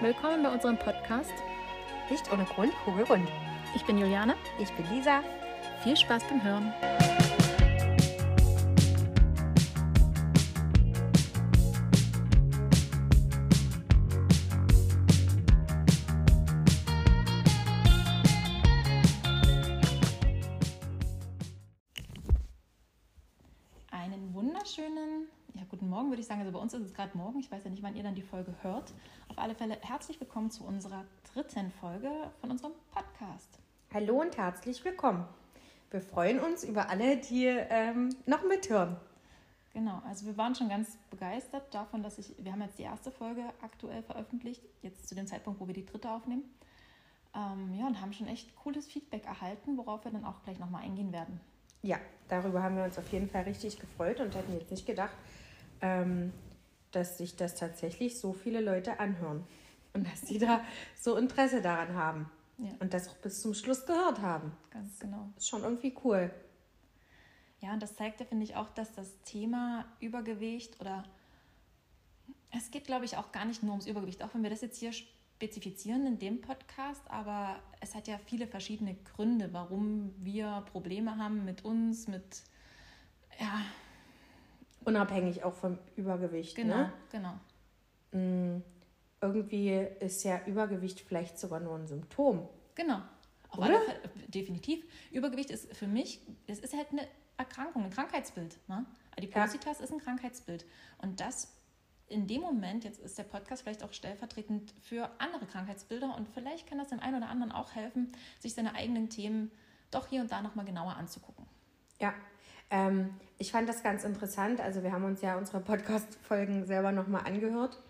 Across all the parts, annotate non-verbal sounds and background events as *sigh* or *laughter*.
Willkommen bei unserem Podcast. Nicht ohne Grund, kugelrund. Ich bin Juliane. Ich bin Lisa. Viel Spaß beim Hören. Einen wunderschönen, ja guten Morgen würde ich sagen, also bei uns ist es gerade morgen, ich weiß ja nicht, wann ihr dann die Folge hört. Auf alle Fälle herzlich willkommen zu unserer dritten Folge von unserem Podcast. Hallo und herzlich willkommen. Wir freuen uns über alle, die ähm, noch mithören. Genau, also wir waren schon ganz begeistert davon, dass ich, wir haben jetzt die erste Folge aktuell veröffentlicht, jetzt zu dem Zeitpunkt, wo wir die dritte aufnehmen. Ähm, ja, und haben schon echt cooles Feedback erhalten, worauf wir dann auch gleich nochmal eingehen werden. Ja, darüber haben wir uns auf jeden Fall richtig gefreut und hätten jetzt nicht gedacht, ähm, dass sich das tatsächlich so viele Leute anhören und dass die da so Interesse daran haben Ja. und das auch bis zum Schluss gehört haben. Ganz genau. Ist schon irgendwie cool. Ja, und das zeigt ja, finde ich, auch, dass das Thema Übergewicht oder es geht, glaube ich, auch gar nicht nur ums Übergewicht, auch wenn wir das jetzt hier spezifizieren in dem Podcast, aber es hat ja viele verschiedene Gründe, warum wir Probleme haben mit uns, mit, ja, Unabhängig auch vom Übergewicht. genau, Ne? genau. Mm, Irgendwie ist ja Übergewicht vielleicht sogar nur ein Symptom. Genau. Auf Oder? Fälle, definitiv. Übergewicht ist für mich, es ist halt eine Erkrankung, ein Krankheitsbild. Ne? Adipositas ist ein Krankheitsbild. Und das in dem Moment, jetzt ist der Podcast vielleicht auch stellvertretend für andere Krankheitsbilder und vielleicht kann das dem einen oder anderen auch helfen, sich seine eigenen Themen doch hier und da nochmal genauer anzugucken. Ja, ähm, ich fand das ganz interessant. Also wir haben uns ja unsere Podcast-Folgen selber nochmal angehört.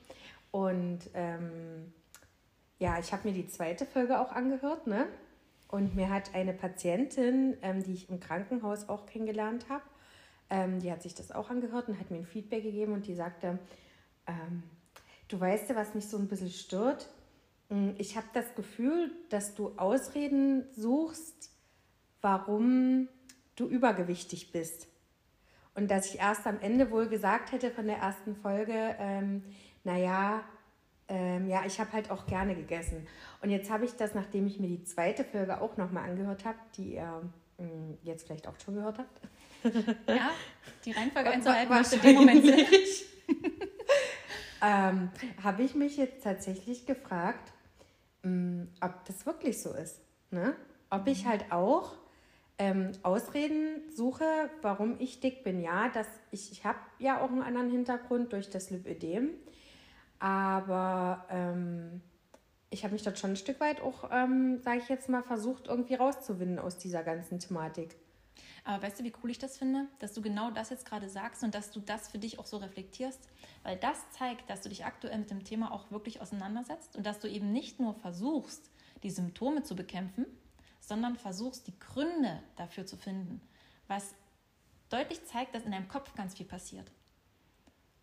Und ähm, ja, ich habe mir die zweite Folge auch angehört, ne? Und mir hat eine Patientin, ähm, die ich im Krankenhaus auch kennengelernt habe, ähm, die hat sich das auch angehört und hat mir ein Feedback gegeben und die sagte, ähm, du weißt ja, was mich so ein bisschen stört. Mm, Ich habe das Gefühl, dass du Ausreden suchst, warum du übergewichtig bist. Und dass ich erst am Ende wohl gesagt hätte von der ersten Folge, ähm, naja, ähm, ja, ich habe halt auch gerne gegessen. Und jetzt habe ich das, nachdem ich mir die zweite Folge auch nochmal angehört habe, die ihr ähm, jetzt vielleicht auch schon gehört habt. *laughs* Ja, die Reihenfolge *laughs* einzuhalten macht in dem Moment *laughs* Sinn. ähm, habe ich mich jetzt tatsächlich gefragt, mh, ob das wirklich so ist. Ne? Ob ich halt auch ähm, Ausreden suche, warum ich dick bin. Ja, dass ich, ich habe ja auch einen anderen Hintergrund durch das Lipödem, aber ähm, ich habe mich dort schon ein Stück weit auch, ähm, sage ich jetzt mal, versucht, irgendwie rauszuwinden aus dieser ganzen Thematik. Aber weißt du, wie cool ich das finde, dass du genau das jetzt gerade sagst und dass du das für dich auch so reflektierst? Weil das zeigt, dass du dich aktuell mit dem Thema auch wirklich auseinandersetzt und dass du eben nicht nur versuchst, die Symptome zu bekämpfen, sondern versuchst, die Gründe dafür zu finden, was deutlich zeigt, dass in deinem Kopf ganz viel passiert.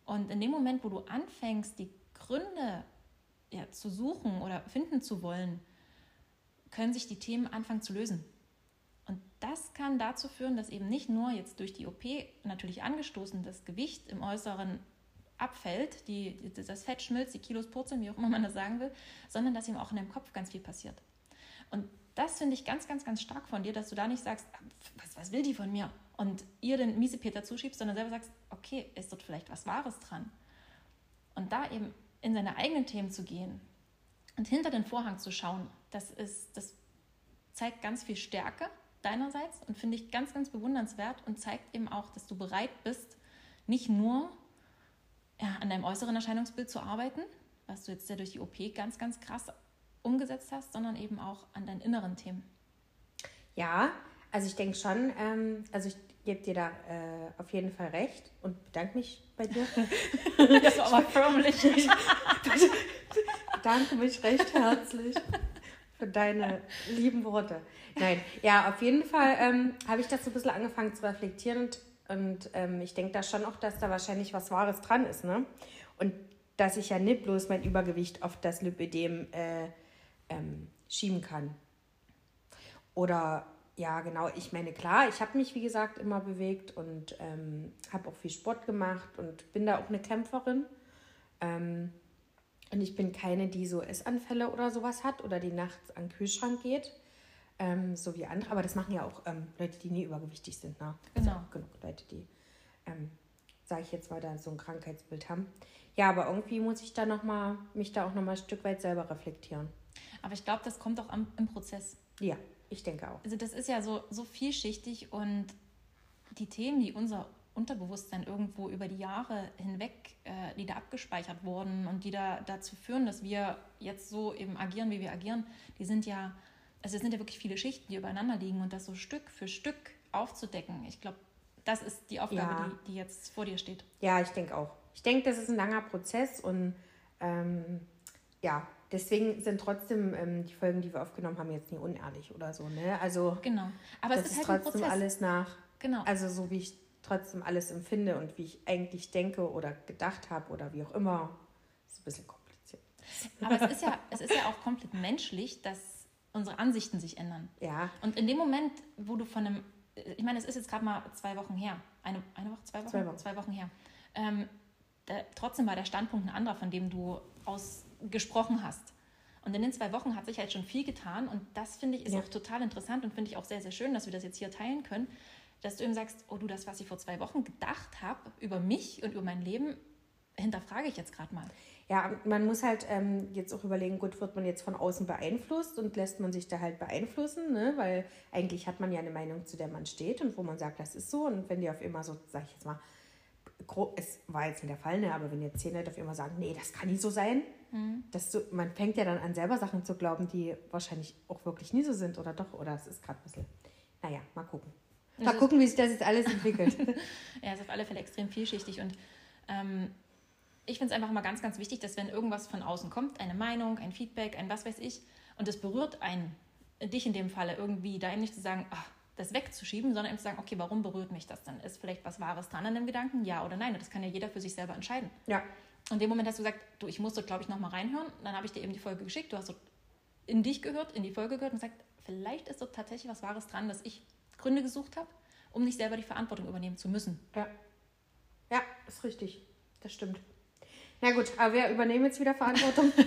Und in dem Moment, wo du anfängst, die Gründe ja, zu suchen oder finden zu wollen, können sich die Themen anfangen zu lösen. Und das kann dazu führen, dass eben nicht nur jetzt durch die OP natürlich angestoßen das Gewicht im Äußeren abfällt, die, das Fett schmilzt, die Kilos purzeln, wie auch immer man das sagen will, sondern dass eben auch in deinem Kopf ganz viel passiert. Und das finde ich ganz, ganz, ganz stark von dir, dass du da nicht sagst, was, was will die von mir? Und ihr den Miesepeter zuschiebst, sondern selber sagst, okay, ist dort vielleicht was Wahres dran? Und da eben in seine eigenen Themen zu gehen und hinter den Vorhang zu schauen, das, ist, das zeigt ganz viel Stärke deinerseits und finde ich ganz, ganz bewundernswert und zeigt eben auch, dass du bereit bist, nicht nur ja, an deinem äußeren Erscheinungsbild zu arbeiten, was du jetzt ja durch die OP ganz, ganz krass umgesetzt hast, sondern eben auch an deinen inneren Themen. Ja, also ich denke schon, ähm, also ich gebe dir da äh, auf jeden Fall recht und bedanke mich bei dir. *laughs* Das war aber förmlich. *laughs* bedanke mich recht herzlich für deine lieben Worte. Nein, ja, auf jeden Fall ähm, habe ich das so ein bisschen angefangen zu reflektieren und, und ähm, ich denke da schon auch, dass da wahrscheinlich was Wahres dran ist. Ne? Und dass ich ja nicht bloß mein Übergewicht auf das Lipödem äh, ähm, schieben kann. Oder ja, genau, ich meine, klar, ich habe mich, wie gesagt, immer bewegt und ähm, habe auch viel Sport gemacht und bin da auch eine Kämpferin. Ähm, Und ich bin keine, die so Essanfälle oder sowas hat oder die nachts an den Kühlschrank geht. Ähm, so wie andere. Aber das machen ja auch ähm, Leute, die nie übergewichtig sind. Ne? Genau. Also genug Leute, die, ähm, sage ich jetzt mal, da so ein Krankheitsbild haben. Ja, aber irgendwie muss ich da noch mal, mich da auch noch mal ein Stück weit selber reflektieren. Aber ich glaube, das kommt auch am, im Prozess. Ja, ich denke auch. Also das ist ja so, so vielschichtig und die Themen, die unser Unterbewusstsein irgendwo über die Jahre hinweg, äh, die da abgespeichert wurden und die da dazu führen, dass wir jetzt so eben agieren, wie wir agieren, die sind ja, also es sind ja wirklich viele Schichten, die übereinander liegen und das so Stück für Stück aufzudecken. Ich glaube, das ist die Aufgabe, Ja. die, die jetzt vor dir steht. Ja, ich denke auch. Ich denke, das ist ein langer Prozess und ähm, ja, deswegen sind trotzdem ähm, die Folgen, die wir aufgenommen haben, jetzt nie unehrlich oder so. Ne? Also Genau. Aber das es ist, halt ein trotzdem Prozess. alles nach, Genau. also so wie ich trotzdem alles empfinde und wie ich eigentlich denke oder gedacht habe oder wie auch immer. ist ein bisschen kompliziert. Aber es ist ja, es ist ja auch komplett menschlich, dass unsere Ansichten sich ändern. Ja, Und in dem Moment, wo du von einem, ich meine, es ist jetzt gerade mal zwei Wochen her, eine, eine Woche, zwei Wochen, Zwei Wochen. her. Ähm, da, trotzdem war der Standpunkt ein anderer, von dem du aus gesprochen hast. Und in den zwei Wochen hat sich halt schon viel getan und das finde ich ist Ja. auch total interessant und finde ich auch sehr, sehr schön, dass wir das jetzt hier teilen können, dass du eben sagst, oh du, das, was ich vor zwei Wochen gedacht habe über mich und über mein Leben, hinterfrage ich jetzt gerade mal. Ja, man muss halt ähm, jetzt auch überlegen, gut, wird man jetzt von außen beeinflusst und lässt man sich da halt beeinflussen, ne? weil eigentlich hat man ja eine Meinung, zu der man steht und wo man sagt, das ist so. Und wenn die auf immer so, sag ich jetzt mal, es war jetzt nicht der Fall, ne? aber wenn jetzt zehn Leute auf immer sagen, nee, das kann nicht so sein, dass du, man fängt ja dann an, selber Sachen zu glauben, die wahrscheinlich auch wirklich nie so sind oder doch, oder es ist gerade ein bisschen, naja, mal gucken. Mal ist- gucken, wie sich das jetzt alles entwickelt. *laughs* Er ist auf alle Fälle extrem vielschichtig und ähm, ich finde es einfach mal ganz, ganz wichtig, dass wenn irgendwas von außen kommt, eine Meinung, ein Feedback, ein was weiß ich, und es berührt einen, dich in dem Falle irgendwie, da eben nicht zu sagen, ach, das wegzuschieben, sondern eben zu sagen, okay, warum berührt mich das dann? Ist vielleicht was Wahres dran an dem Gedanken? Ja oder nein? Und das kann ja jeder für sich selber entscheiden. ja, in dem Moment hast du gesagt, du, ich muss dort, glaube ich, nochmal reinhören. Dann habe ich dir eben die Folge geschickt. Du hast dort in dich gehört, in die Folge gehört und gesagt, vielleicht ist dort tatsächlich was Wahres dran, dass ich Gründe gesucht habe, um nicht selber die Verantwortung übernehmen zu müssen. Ja. Ja, ist richtig. Das stimmt. Na gut, aber wir übernehmen jetzt wieder Verantwortung. *laughs*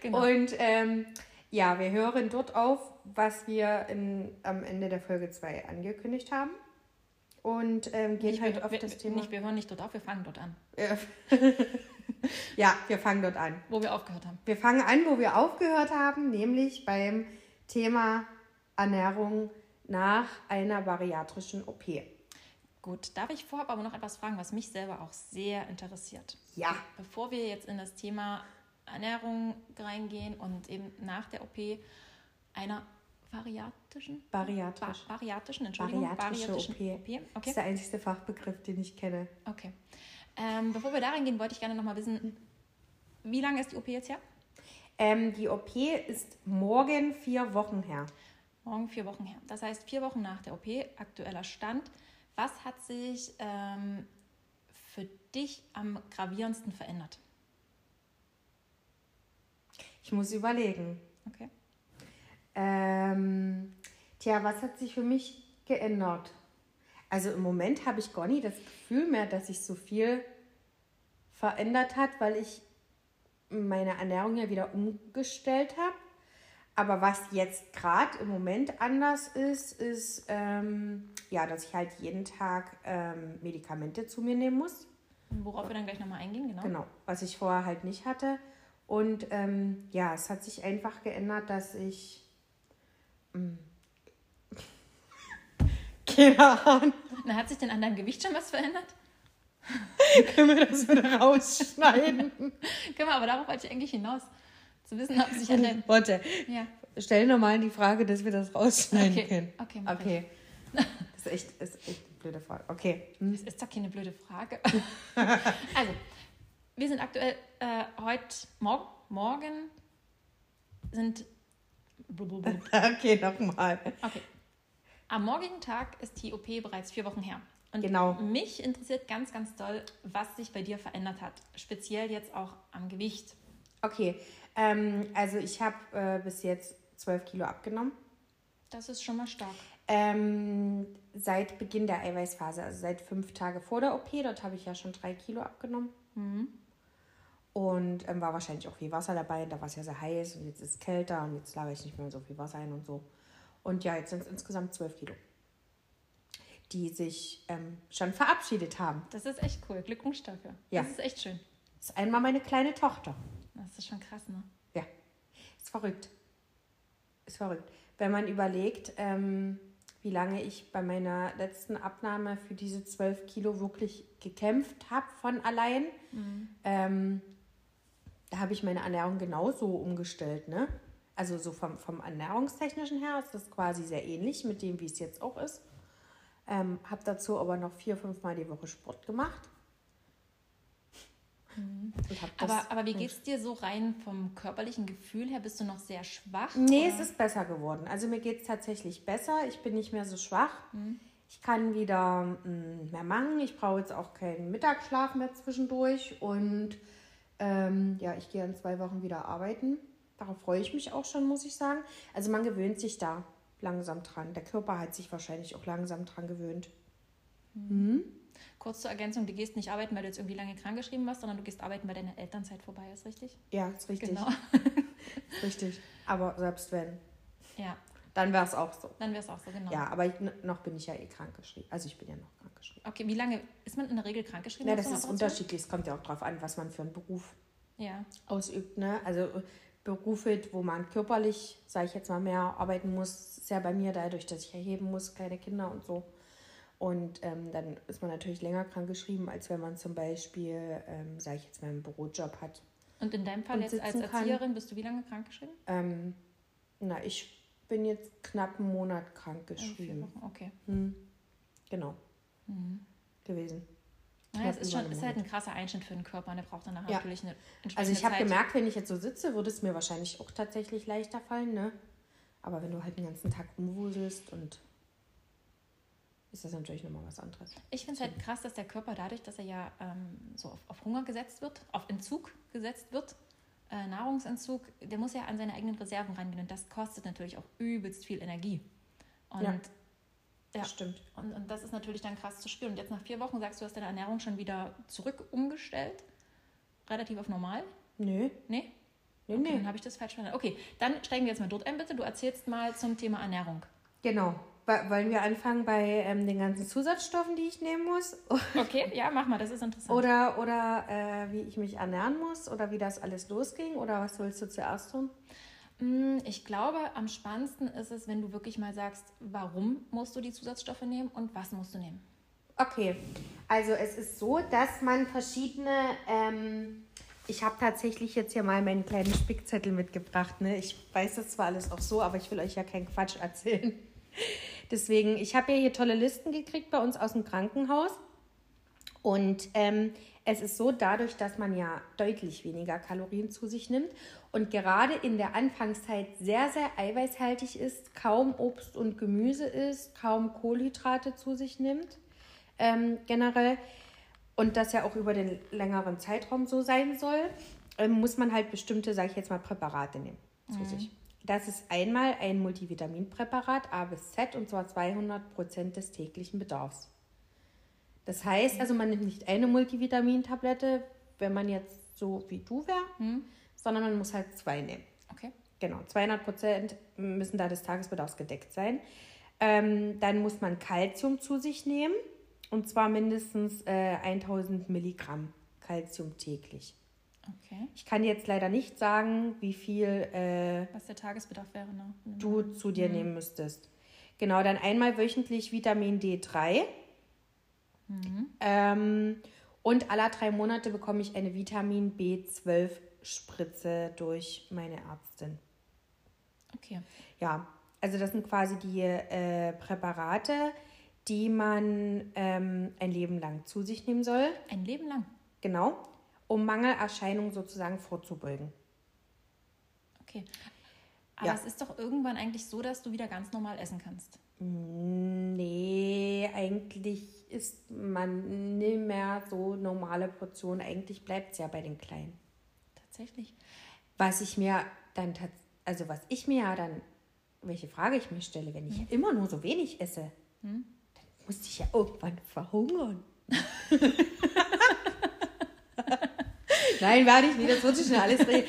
Genau. Und ähm, ja, wir hören dort auf, was wir in, am Ende der Folge 2 angekündigt haben. Und ähm, gehen Nicht, halt wir, auf wir, das Thema. Nicht, wir hören nicht dort auf, wir fangen dort an, *laughs* ja, wir fangen dort an. wo wir aufgehört haben. Wir fangen an, wo wir aufgehört haben, nämlich beim Thema Ernährung nach einer bariatrischen OP. Gut, darf ich vorab aber noch etwas fragen, was mich selber auch sehr interessiert. Ja, Bevor wir jetzt in das Thema Ernährung reingehen und eben nach der OP einer variatrischen, ba bariatrisch. bariatrischen, Entschuldigung, Bariatrische bariatrischen OP. OP. Das Okay. ist der einzige Fachbegriff, den ich kenne. okay. Ähm, bevor wir da reingehen, wollte ich gerne noch mal wissen, wie lange ist die OP jetzt her? Ähm, die OP ist morgen vier Wochen her. Morgen vier Wochen her. Das heißt, vier Wochen nach der OP, aktueller Stand. Was hat sich ähm, für dich am gravierendsten verändert? Ich muss überlegen. Okay. Ähm, tja, was hat sich für mich geändert? Also im Moment habe ich gar nicht das Gefühl mehr, dass sich so viel verändert hat, weil ich meine Ernährung ja wieder umgestellt habe. Aber was jetzt gerade im Moment anders ist, ist, ähm, ja, dass ich halt jeden Tag ähm, Medikamente zu mir nehmen muss. Worauf wir dann gleich nochmal eingehen, genau. Genau, was ich vorher halt nicht hatte. Und ähm, ja, es hat sich einfach geändert, dass ich. Mm, *laughs* Keine Ahnung. Na, hat sich denn an deinem Gewicht schon was verändert? Können wir das wieder rausschneiden? *laughs* Können wir, aber darauf wollte ich eigentlich hinaus. Zu wissen, ob sich an deinem... *laughs* Warte, Ja, stell nochmal die Frage, dass wir das rausschneiden okay. können. Okay, mach Okay. Das ist echt, ist echt eine blöde Frage. Okay. Hm. Das ist doch keine blöde Frage. also, wir sind aktuell äh, heute, morgen, morgen sind... *laughs* Okay, nochmal. Okay. Am morgigen Tag ist die OP bereits vier Wochen her. Und Genau. mich interessiert ganz, ganz doll, was sich bei dir verändert hat. Speziell jetzt auch am Gewicht. Okay, ähm, also ich habe äh, bis jetzt 12 Kilo abgenommen. Das ist schon mal stark. Ähm, seit Beginn der Eiweißphase, also seit fünf Tage vor der OP, dort habe ich ja schon drei Kilo abgenommen. Und ähm, war wahrscheinlich auch viel Wasser dabei. Und da war es ja sehr heiß und jetzt ist es kälter und jetzt lagere ich nicht mehr so viel Wasser ein und so. Und ja, jetzt sind es insgesamt 12 Kilo, die sich ähm, schon verabschiedet haben. Das ist echt cool. Glückwunsch dafür. Ja. Das ist echt schön. Das ist einmal meine kleine Tochter. Das ist schon krass, ne? Ja, ist verrückt. Ist verrückt. Wenn man überlegt, ähm, wie lange ich bei meiner letzten Abnahme für diese 12 Kilo wirklich gekämpft habe von allein, ähm, da habe ich meine Ernährung genauso umgestellt. Ne? Also so vom, vom ernährungstechnischen her ist das quasi sehr ähnlich mit dem, wie es jetzt auch ist. Ähm, habe dazu aber noch vier, fünf Mal die Woche Sport gemacht. Das- Aber, aber wie geht's dir so rein vom körperlichen Gefühl her? Bist du noch sehr schwach? Nee, oder? es ist besser geworden. Also mir geht es tatsächlich besser. Ich bin nicht mehr so schwach. Mhm. Ich kann wieder mm, mehr machen. Ich brauche jetzt auch keinen Mittagsschlaf mehr zwischendurch. Und ähm, ja, ich gehe in zwei Wochen wieder arbeiten. Darauf freue ich mich auch schon, muss ich sagen. Also man gewöhnt sich da langsam dran. Der Körper hat sich wahrscheinlich auch langsam dran gewöhnt. Kurz zur Ergänzung, du gehst nicht arbeiten, weil du jetzt irgendwie lange krankgeschrieben warst, sondern du gehst arbeiten, weil deine Elternzeit vorbei ist, richtig? Ja, ist richtig. Genau. *laughs* Richtig. Aber selbst wenn, Ja, dann wäre es auch so. dann wäre es auch so, genau. Ja, aber ich, noch bin ich ja eh krankgeschrieben. Also ich bin ja noch krankgeschrieben. Okay, wie lange ist man in der Regel krankgeschrieben? Ja, das ist Operation? unterschiedlich. Es kommt ja auch darauf an, was man für einen Beruf Ja, ausübt. Ne? Also Berufe, wo man körperlich, sage ich jetzt mal, mehr arbeiten muss, ist ja bei mir dadurch, dass ich erheben muss, kleine Kinder und so. Und ähm, dann ist man natürlich länger krank geschrieben, als wenn man zum Beispiel, ähm, sage ich jetzt mal, einen Bürojob hat. und in deinem Fall jetzt als sitzen kann. Erzieherin, bist du wie lange krankgeschrieben? Ähm, na, ich bin jetzt knapp einen Monat krank geschrieben. Okay. Hm. Genau, Mhm. gewesen. Naja, es ist, schon, ist halt ein krasser Einschnitt für den Körper. und Der braucht dann Ja. natürlich eine entsprechende Also ich habe gemerkt, wenn ich jetzt so sitze, würde es mir wahrscheinlich auch tatsächlich leichter fallen, ne? Aber wenn du halt den ganzen Tag rumwuselst und ist das natürlich nochmal was anderes. Ich finde es halt krass, dass der Körper dadurch, dass er ja ähm, so auf, auf Hunger gesetzt wird, auf Entzug gesetzt wird, äh, Nahrungsentzug, der muss ja an seine eigenen Reserven rangehen und das kostet natürlich auch übelst viel Energie. Und, Ja. ja. Das stimmt. und, und das ist natürlich dann krass zu spüren. Und jetzt nach vier Wochen sagst du, hast deine Ernährung schon wieder zurück umgestellt, relativ auf normal. Nö, Nee? nee, Okay, nee. Dann habe ich das falsch verstanden. Okay, dann steigen wir jetzt mal dort ein, bitte. Du erzählst mal zum Thema Ernährung. Genau. Wo- Wollen wir anfangen bei ähm, den ganzen Zusatzstoffen, die ich nehmen muss? *laughs* Okay, ja, mach mal, das ist interessant. Oder, oder äh, wie ich mich ernähren muss? Oder wie das alles losging? Oder was willst du zuerst tun? Mm, Ich glaube, am spannendsten ist es, wenn du wirklich mal sagst, warum musst du die Zusatzstoffe nehmen und was musst du nehmen. Okay, also es ist so, dass man verschiedene. Ähm, ich habe tatsächlich jetzt hier mal meinen kleinen Spickzettel mitgebracht. Ne? Ich weiß das zwar alles auch so, aber ich will euch ja keinen Quatsch erzählen. Deswegen, ich habe ja hier tolle Listen gekriegt bei uns aus dem Krankenhaus. Und ähm, es ist so, dadurch, dass man ja deutlich weniger Kalorien zu sich nimmt und gerade in der Anfangszeit sehr, sehr eiweißhaltig ist, kaum Obst und Gemüse isst, kaum Kohlenhydrate zu sich nimmt, ähm, generell, und das ja auch über den längeren Zeitraum so sein soll, ähm, muss man halt bestimmte, sage ich jetzt mal, Präparate nehmen zu sich. Das ist einmal ein Multivitaminpräparat A bis Z und zwar 200 Prozent des täglichen Bedarfs. Das heißt also, man nimmt nicht eine Multivitamintablette, wenn man jetzt so wie du wäre, sondern man muss halt zwei nehmen. Okay. Genau, 200 Prozent müssen da des Tagesbedarfs gedeckt sein. Ähm, dann muss man Kalzium zu sich nehmen und zwar mindestens äh, 1000 Milligramm Kalzium täglich. Okay. Ich kann jetzt leider nicht sagen, wie viel äh, Was der Tagesbedarf wäre, ne? du zu dir nehmen müsstest. Genau, dann einmal wöchentlich Vitamin D3. Ähm, und alle drei Monate bekomme ich eine Vitamin B12-Spritze durch meine Ärztin. Okay. Ja, also das sind quasi die äh, Präparate, die man ähm, ein Leben lang zu sich nehmen soll. Ein Leben lang. Genau, um Mangelerscheinungen sozusagen vorzubeugen. Okay. Aber Ja. es ist doch irgendwann eigentlich so, dass du wieder ganz normal essen kannst. Nee, eigentlich isst man nicht mehr so normale Portionen. Eigentlich bleibt es ja bei den Kleinen. Tatsächlich. Was ich mir dann, also was ich mir ja dann, welche Frage ich mir stelle, wenn ich immer nur so wenig esse, dann muss ich ja irgendwann verhungern. *laughs* Nein, werde ich nicht, das wird sich schon alles drehen.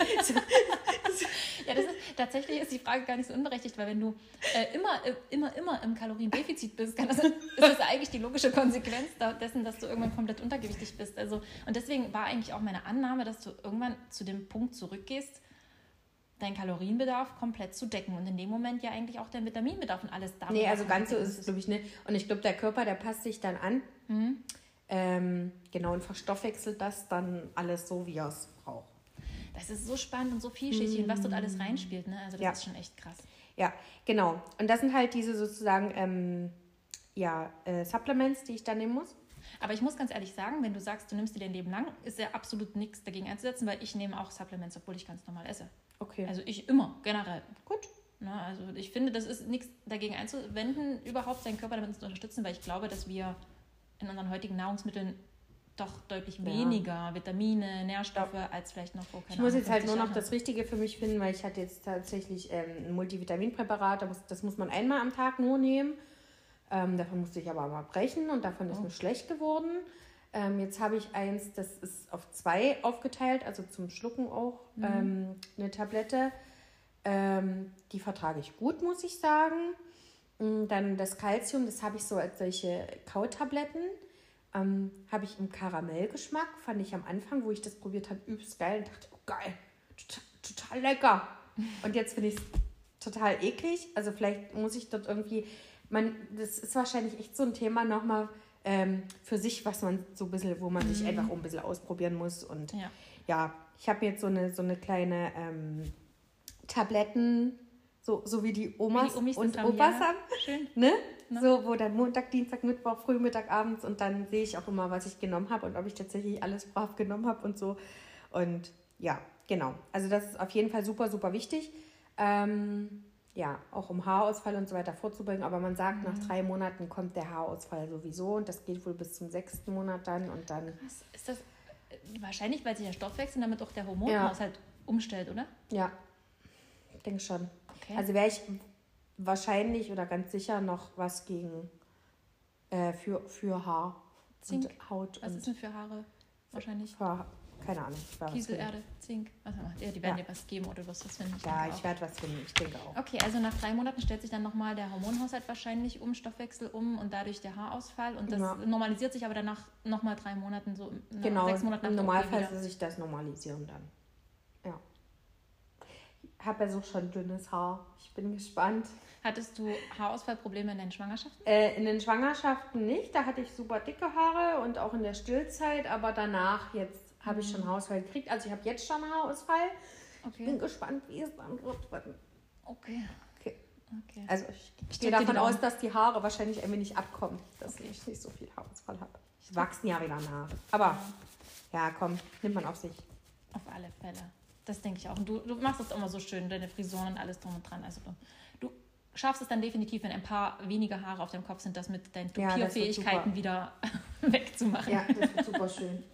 ja, das ist, tatsächlich ist die Frage gar nicht so unberechtigt, weil wenn du äh, immer, äh, immer, immer im Kaloriendefizit bist, kann das, ist das eigentlich die logische Konsequenz dessen, dass du irgendwann komplett untergewichtig bist. Also, und deswegen war eigentlich auch meine Annahme, dass du irgendwann zu dem Punkt zurückgehst, deinen Kalorienbedarf komplett zu decken und in dem Moment ja eigentlich auch dein Vitaminbedarf und alles da. Nee, also ganz so ist es, glaube ich, nicht. Und ich glaube, der Körper, der passt sich dann an. Mhm. Ähm, genau, und verstoffwechselt das dann alles so, wie er es braucht. Das ist so spannend und so vielschichtig mhm. und was dort alles reinspielt. Ne? Also das ja. ist schon echt krass. Ja, genau. Und das sind halt diese sozusagen ähm, ja, äh, Supplements, die ich dann nehmen muss. Aber ich muss ganz ehrlich sagen, wenn du sagst, du nimmst dir dein Leben lang, ist ja absolut nichts dagegen einzusetzen, weil ich nehme auch Supplements, obwohl ich ganz normal esse. Okay. Also ich immer, generell. Gut. Na, also ich finde, das ist nichts dagegen einzuwenden, überhaupt seinen Körper damit zu unterstützen, weil ich glaube, dass wir in unseren heutigen Nahrungsmitteln doch deutlich ja. weniger Vitamine, Nährstoffe ja. als vielleicht noch vor Ich muss jetzt halt nur noch das Richtige für mich finden, weil ich hatte jetzt tatsächlich ähm, ein Multivitaminpräparat, das muss man einmal am Tag nur nehmen. Ähm, davon musste ich aber mal brechen und davon oh. ist mir schlecht geworden. Ähm, jetzt habe ich eins, das ist auf zwei aufgeteilt, also zum Schlucken auch mhm. ähm, eine Tablette. Ähm, die vertrage ich gut, muss ich sagen. Und dann das Calcium, das habe ich so als solche Kautabletten. Ähm, habe ich im Karamellgeschmack, fand ich am Anfang, wo ich das probiert habe, übelst geil und dachte, oh geil, total, total lecker. *laughs* Und jetzt finde ich es total eklig. Also vielleicht muss ich dort irgendwie, man, das ist wahrscheinlich echt so ein Thema nochmal ähm, für sich, was man so ein bisschen, wo man mhm. sich einfach ein bisschen ausprobieren muss. Und ja, ja ich habe jetzt so eine, so eine kleine ähm, Tabletten, so, so wie die Omas wie die und haben, Opas ja. haben. Schön. Ne? Ne? So, wo dann Montag, Dienstag, Mittwoch, früh, Mittag, abends und dann sehe ich auch immer, was ich genommen habe und ob ich tatsächlich alles brav genommen habe und so. Und ja, genau. Also das ist auf jeden Fall super, super wichtig. Ähm, ja, auch um Haarausfall und so weiter vorzubringen. Aber man sagt, mhm. nach drei Monaten kommt der Haarausfall sowieso und das geht wohl bis zum sechsten Monat dann und dann. Was ist das? Wahrscheinlich, weil sich der Stoffwechsel damit auch der Hormonhaushalt ja. umstellt, oder? Ja, ich denke schon. Okay. Also wäre ich wahrscheinlich oder ganz sicher noch was gegen äh, für, für Haar Zink. und Haut. Was und ist denn für Haare wahrscheinlich? Für, keine Ahnung. Kieselerde, Zink. Was ja, die werden ja. dir was geben oder was das finden. Ja, ich werde was finden, ich denke auch. Okay, also nach drei Monaten stellt sich dann nochmal der Hormonhaushalt wahrscheinlich um, Stoffwechsel um und dadurch der Haarausfall. Und das ja. normalisiert sich aber danach nochmal drei Monaten so. Genau, sechs Monaten im Normalfall soll sich das normalisieren dann. Habe ja so schon dünnes Haar. Ich bin gespannt. Hattest du Haarausfallprobleme in den Schwangerschaften? Äh, in den Schwangerschaften nicht. Da hatte ich super dicke Haare und auch in der Stillzeit. Aber danach jetzt habe ich schon Haarausfall gekriegt. Also ich habe jetzt schon Haarausfall. Okay. Ich bin gespannt, wie es dann wird. Okay. okay. okay. Also ich, ich gehe davon aus, dass die Haare wahrscheinlich ein wenig abkommen, dass okay. ich nicht so viel Haarausfall habe. Ich wachsen ja wieder nach. Aber ja, komm, nimmt man auf sich. Auf alle Fälle. Das denke ich auch. Und du, du machst es immer so schön, deine Frisuren und alles drum und dran. Also du, du schaffst es dann definitiv, wenn ein paar weniger Haare auf deinem Kopf sind, das mit deinen Tupierfähigkeiten ja, wieder *laughs* wegzumachen. Ja, das wird super schön. *laughs*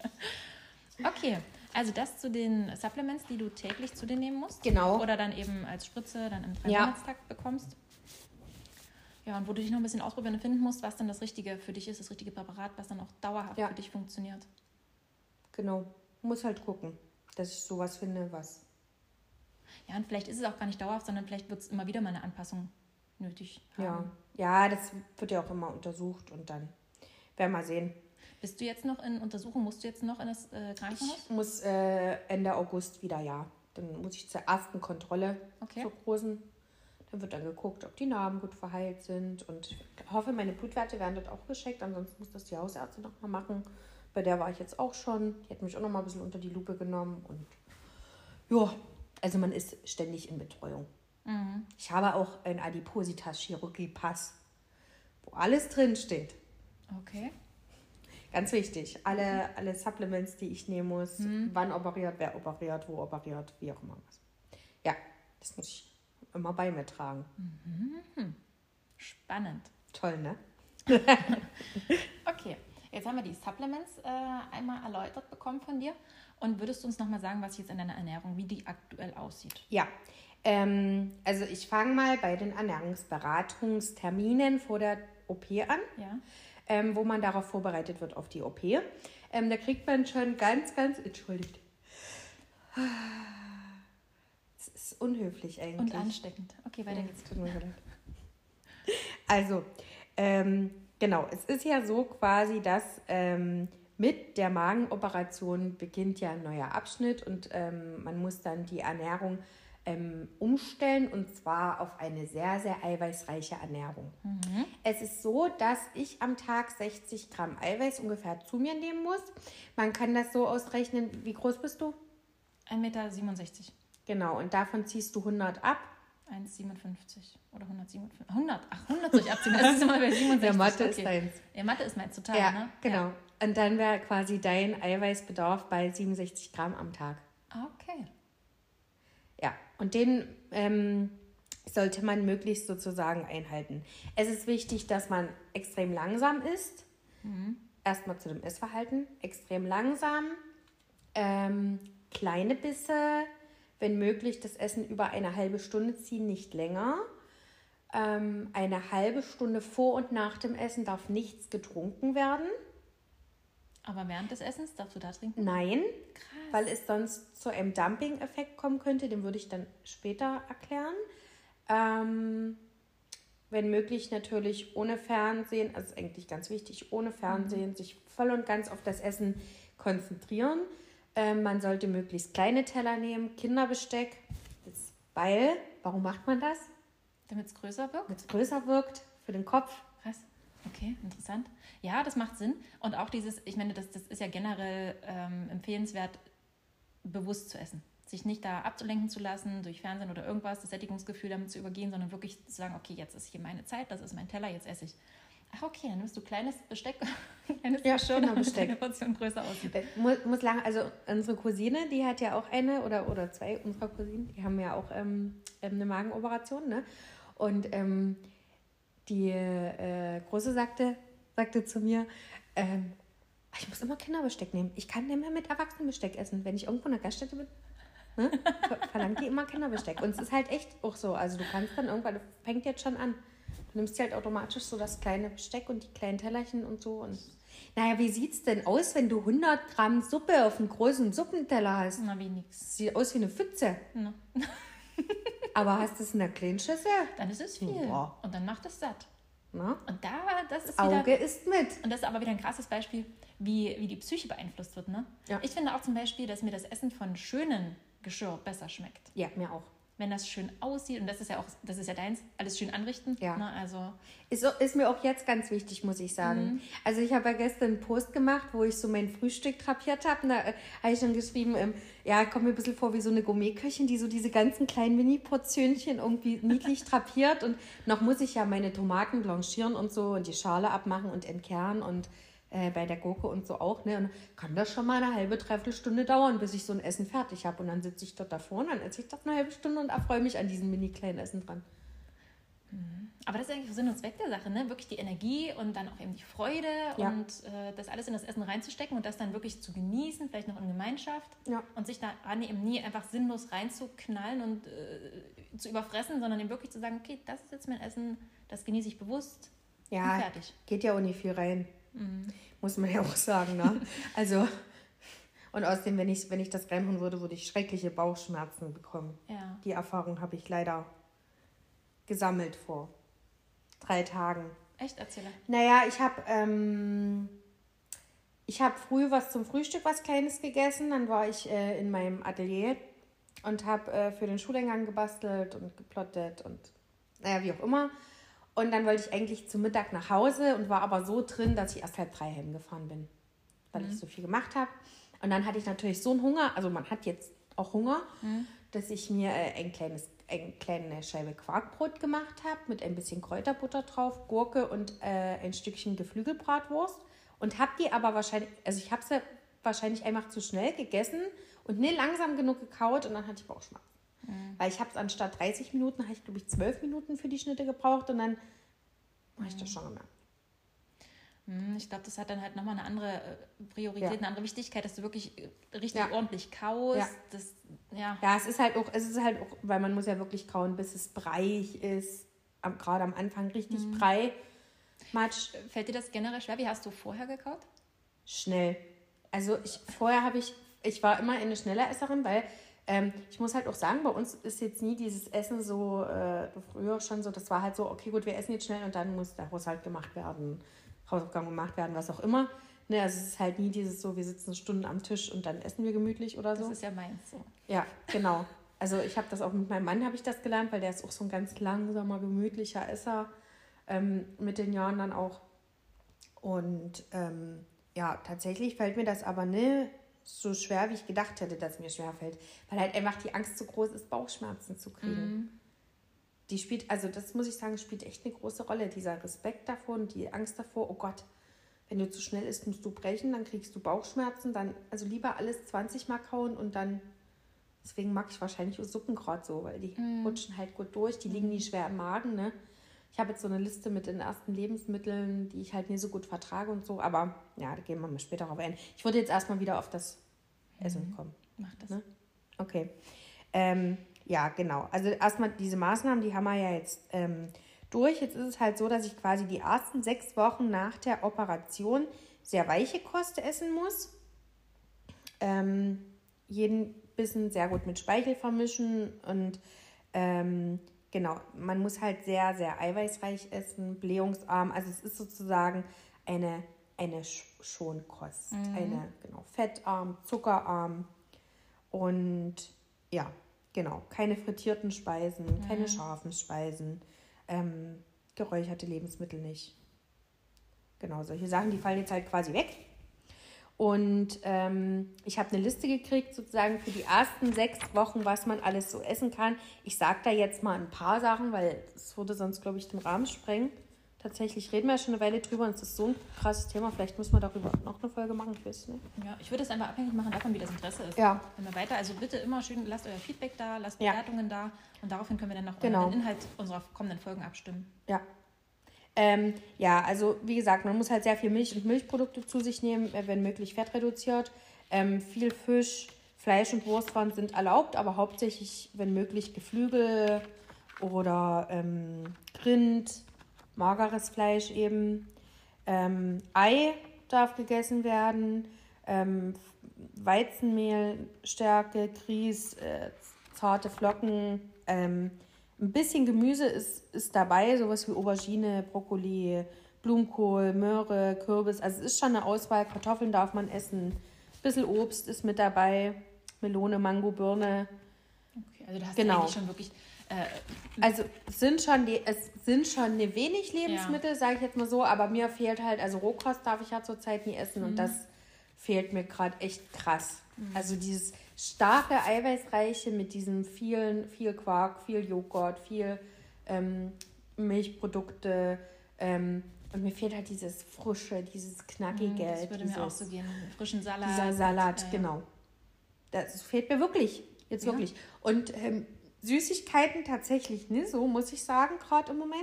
Okay, also das zu den Supplements, die du täglich zu dir nehmen musst. Genau. Oder dann eben als Spritze dann im Dreimonatstag ja. bekommst. Ja, und wo du dich noch ein bisschen ausprobieren und finden musst, was dann das Richtige für dich ist, das richtige Präparat, was dann auch dauerhaft ja. für dich funktioniert. Genau. Muss halt gucken, dass ich sowas finde, was. Ja, und vielleicht ist es auch gar nicht dauerhaft, sondern vielleicht wird es immer wieder mal eine Anpassung nötig haben. Ja. ja, das wird ja auch immer untersucht und dann werden wir mal sehen. Bist du jetzt noch in Untersuchung? Musst du jetzt noch in das äh, Krankenhaus? Ich muss äh, Ende August wieder, ja. Dann muss ich zur ersten Kontrolle okay. zur großen. Dann wird dann geguckt, ob die Narben gut verheilt sind. Und ich hoffe, meine Blutwerte werden dort auch gescheckt. Ansonsten muss das die Hausärzte nochmal machen. Bei der war ich jetzt auch schon. Die hat mich auch nochmal ein bisschen unter die Lupe genommen. Und ja, also man ist ständig in Betreuung. Mhm. Ich habe auch einen Adipositas-Chirurgie-Pass, wo alles drinsteht. Okay. Ganz wichtig. Alle, alle Supplements, die ich nehmen muss, mhm. wann operiert, wer operiert, wo operiert, wie auch immer was. Ja, das muss ich immer bei mir tragen. Mhm. Spannend. Toll, ne? *laughs* haben wir die Supplements äh, einmal erläutert bekommen von dir. Und würdest du uns nochmal sagen, was jetzt in deiner Ernährung, wie die aktuell aussieht? Ja, ähm, also ich fange mal bei den Ernährungsberatungsterminen vor der OP an. Ja ähm, wo man darauf vorbereitet wird auf die OP. Ähm, da kriegt man schon ganz, ganz, entschuldigt, Das ist unhöflich eigentlich. Und ansteckend. Okay, weiter Ja, geht's. Also, ähm, genau, es ist ja so quasi, dass ähm, mit der Magenoperation beginnt ja ein neuer Abschnitt und ähm, man muss dann die Ernährung ähm, umstellen und zwar auf eine sehr, sehr eiweißreiche Ernährung. Es ist so, dass ich am Tag 60 Gramm Eiweiß ungefähr zu mir nehmen muss. Man kann das so ausrechnen, wie groß bist du? 1,67 Meter. Genau, und davon ziehst du 100 ab. 1,57 oder 157. 100. Ach, 100 soll ich abziehen. Das ist immer bei 67. Der Mathe ist okay. deins. Ja, Mathe ist meins total, Ja, ne? genau. Und dann wäre quasi dein Eiweißbedarf bei 67 Gramm am Tag. Ja. Okay. Ja, und den ähm, sollte man möglichst sozusagen einhalten. Es ist wichtig, dass man extrem langsam isst. Erstmal zu dem Essverhalten. Extrem langsam. Ähm, kleine Bisse. Wenn möglich, das Essen über eine halbe Stunde ziehen, nicht länger. Ähm, eine halbe Stunde vor und nach dem Essen darf nichts getrunken werden. Aber während des Essens darfst du da trinken? Nein, Krass. weil es sonst zu einem Dumping-Effekt kommen könnte. Den würde ich dann später erklären. Ähm, wenn möglich natürlich ohne Fernsehen, also ist eigentlich ganz wichtig, ohne Fernsehen, sich voll und ganz auf das Essen konzentrieren. Ähm, man sollte möglichst kleine Teller nehmen, Kinderbesteck, das, weil, warum macht man das? Damit es größer wirkt? Damit es größer wirkt für den Kopf. Krass. Okay, interessant. Ja, das macht Sinn. Und auch dieses, ich meine, das, das ist ja generell ähm, empfehlenswert, bewusst zu essen. Sich nicht da abzulenken zu lassen durch Fernsehen oder irgendwas, das Sättigungsgefühl damit zu übergehen, sondern wirklich zu sagen, okay, jetzt ist hier meine Zeit, das ist mein Teller, jetzt esse ich. Ach, okay, dann nimmst du kleines Besteck, *laughs* kleines Ja, Geschirr, damit Kinderbesteck. deine Portion größer aussieht. Äh, Muss, muss lang, also unsere Cousine, die hat ja auch eine oder, oder zwei unserer Cousinen, die haben ja auch ähm, ähm, eine Magenoperation, ne? Und ähm, die äh, Große sagte, sagte zu mir, ähm, ich muss immer Kinderbesteck nehmen. Ich kann nicht mehr mit Erwachsenenbesteck essen. Wenn ich irgendwo in einer Gaststätte bin, ne, ver- verlangt die immer Kinderbesteck. Und es ist halt echt auch so. Also du kannst dann irgendwann, das fängt jetzt schon an. Du nimmst dir halt automatisch so das kleine Besteck und die kleinen Tellerchen und so. Und naja, wie sieht's denn aus, wenn du 100 Gramm Suppe auf einem großen Suppenteller hast? Na, wie nix. Sieht aus wie eine Pfütze. Na, *laughs* Aber hast du es in der kleinen Schüssel? dann ist es viel. Ja. Und dann macht es satt. Ne? Und da, das ist wieder... Auge ist mit. Und das ist aber wieder ein krasses Beispiel, wie, wie die Psyche beeinflusst wird. Ne? Ja. Ich finde auch zum Beispiel, dass mir das Essen von schönen Geschirr besser schmeckt. Ja, mir auch. Wenn das schön aussieht, und das ist ja auch, das ist ja deins, alles schön anrichten. Ja. Ne? Also, Ist, ist mir auch jetzt ganz wichtig, muss ich sagen. Also ich habe ja gestern einen Post gemacht, wo ich so mein Frühstück drapiert habe. Und da äh, habe ich dann geschrieben, ähm, ja, kommt mir ein bisschen vor wie so eine Gourmetköchin, die so diese ganzen kleinen Mini-Portionchen irgendwie niedlich *laughs* drapiert. Und noch muss ich ja meine Tomaten blanchieren und so und die Schale abmachen und entkernen und äh, bei der Gurke und so auch. Ne? Und kann das schon mal eine halbe, dreiviertel Stunde dauern, bis ich so ein Essen fertig habe. Und dann sitze ich dort davor und dann esse ich das eine halbe Stunde und erfreue mich an diesem mini kleinen Essen dran. aber das ist eigentlich Sinn und Zweck der Sache, ne? Wirklich die Energie und dann auch eben die Freude Ja. und äh, das alles in das Essen reinzustecken und das dann wirklich zu genießen, vielleicht noch in Gemeinschaft Ja. und sich daran eben nie einfach sinnlos reinzuknallen und äh, zu überfressen, sondern eben wirklich zu sagen, okay, das ist jetzt mein Essen, das genieße ich bewusst Ja, und fertig. geht ja auch nicht viel rein. Muss man ja auch sagen, ne? *laughs* Also, und außerdem, wenn ich, wenn ich das reinhauen würde, würde ich schreckliche Bauchschmerzen bekommen. Ja. Die Erfahrung habe ich leider gesammelt vor drei Tagen. Echt, erzähle. Naja, ich habe ähm, ich habe früh was zum Frühstück, was Kleines gegessen. Dann war ich äh, in meinem Atelier und habe äh, für den Schuleingang gebastelt und geplottet und naja, wie auch immer. Und dann wollte ich eigentlich zum Mittag nach Hause und war aber so drin, dass ich erst halb drei heimgefahren bin, weil ich so viel gemacht habe. Und dann hatte ich natürlich so einen Hunger, also man hat jetzt auch Hunger, dass ich mir äh, ein kleines, eine kleine Scheibe Quarkbrot gemacht habe mit ein bisschen Kräuterbutter drauf, Gurke und äh, ein Stückchen Geflügelbratwurst. Und habe die aber wahrscheinlich, also ich habe sie wahrscheinlich einfach zu schnell gegessen und nicht langsam genug gekaut und dann hatte ich Bauchschmerzen. Weil ich habe es anstatt 30 Minuten, habe ich glaube ich 12 Minuten für die Schnitte gebraucht und dann habe ich das schon gemerkt. Hm, Ich glaube, das hat dann halt nochmal eine andere äh, Priorität, Ja. eine andere Wichtigkeit, dass du wirklich äh, richtig Ja. ordentlich kaust. Ja. Das, ja. Ja, es ist halt auch, es ist halt auch, weil man muss ja wirklich kauen, bis es breiig ist. Am, gerade am Anfang richtig brei. Matsch, Fällt dir das generell schwer? Wie hast du vorher gekaut? schnell. Also ich vorher habe ich, ich war immer eine schnelle Esserin, weil Ähm, ich muss halt auch sagen, bei uns ist jetzt nie dieses Essen so, äh, früher schon so, das war halt so, okay, gut, wir essen jetzt schnell und dann muss der Haushalt gemacht werden, Hausaufgaben gemacht werden, was auch immer. Ne, also es ist halt nie dieses so, wir sitzen Stunden am Tisch und dann essen wir gemütlich oder so. Das ist ja meins so. Ja, genau. Also ich habe das auch mit meinem Mann habe ich das gelernt, weil der ist auch so ein ganz langsamer, gemütlicher Esser ähm, mit den Jahren dann auch. Und ähm, ja, tatsächlich fällt mir das aber nicht so schwer, wie ich gedacht hätte, dass mir schwer fällt. Weil halt einfach die Angst zu groß ist, Bauchschmerzen zu kriegen. Mhm. Die spielt, also das muss ich sagen, spielt echt eine große Rolle. Dieser Respekt davor und die Angst davor, oh Gott, wenn du zu schnell isst, musst du brechen, dann kriegst du Bauchschmerzen. Dann, also lieber alles 20 Mal kauen und dann, deswegen mag ich wahrscheinlich Suppen gerade so, weil die mhm. rutschen halt gut durch, die liegen nie schwer im Magen, ne? Ich habe jetzt so eine Liste mit den ersten Lebensmitteln, die ich halt nie so gut vertrage und so, aber ja, da gehen wir mal später darauf ein. Ich würde jetzt erstmal wieder auf das Essen mhm. kommen. Mach das. Ne? Okay. Ähm, ja, genau. Also erstmal diese Maßnahmen, die haben wir ja jetzt ähm, durch. Jetzt ist es halt so, dass ich quasi die ersten sechs Wochen nach der Operation sehr weiche Kost essen muss. Ähm, jeden Bissen sehr gut mit Speichel vermischen und ähm, genau, man muss halt sehr, sehr eiweißreich essen, blähungsarm. Also es ist sozusagen eine, eine Schonkost. Mhm. Eine, genau, fettarm, zuckerarm und ja, genau, keine frittierten Speisen, mhm. keine scharfen Speisen, ähm, geräucherte Lebensmittel nicht. Genau, solche Sachen, die fallen jetzt halt quasi weg. Und ähm, ich habe eine Liste gekriegt, sozusagen für die ersten sechs Wochen, was man alles so essen kann. Ich sage da jetzt mal ein paar Sachen, weil es würde sonst, glaube ich, den Rahmen sprengen. Tatsächlich reden wir ja schon eine Weile drüber und es ist so ein krasses Thema. Vielleicht müssen wir darüber noch eine Folge machen, ich weiß nicht. Ja, ich würde es einfach abhängig machen davon, wie das Interesse ist. Ja. Wenn wir weiter, also bitte immer schön, lasst euer Feedback da, lasst Bewertungen ja. da und daraufhin können wir dann noch genau. den Inhalt unserer kommenden Folgen abstimmen. Ja, ähm, ja, also wie gesagt, man muss halt sehr viel Milch und Milchprodukte zu sich nehmen, äh, wenn möglich fettreduziert. Ähm, viel Fisch, Fleisch und Wurstwaren sind erlaubt, aber hauptsächlich, wenn möglich, Geflügel oder ähm, Rind, mageres Fleisch eben. Ähm, Ei darf gegessen werden, ähm, Weizenmehl, Stärke, Grieß, äh, zarte Flocken, ähm, ein bisschen Gemüse ist, ist dabei, sowas wie Aubergine, Brokkoli, Blumenkohl, Möhre, Kürbis. Also es ist schon eine Auswahl. Kartoffeln darf man essen. Ein bisschen Obst ist mit dabei. Melone, Mango, Birne. Okay, also da hast genau. du eigentlich schon wirklich. Äh, also es sind schon die, es sind schon eine wenig Lebensmittel, ja. sage ich jetzt mal so, aber mir fehlt halt, also Rohkost darf ich ja zurzeit nie essen mhm. und das fehlt mir gerade echt krass. Mhm. Also dieses starke, eiweißreiche mit diesem vielen, viel Quark, viel Joghurt, viel ähm, Milchprodukte. Ähm, und mir fehlt halt dieses frische, dieses knackige. Mhm, das würde dieses, mir auch so gehen. Frischen Salat. Dieser Salat, äh, genau. Das fehlt mir wirklich. Jetzt ja. wirklich. Und ähm, Süßigkeiten tatsächlich nicht so, muss ich sagen, gerade im Moment.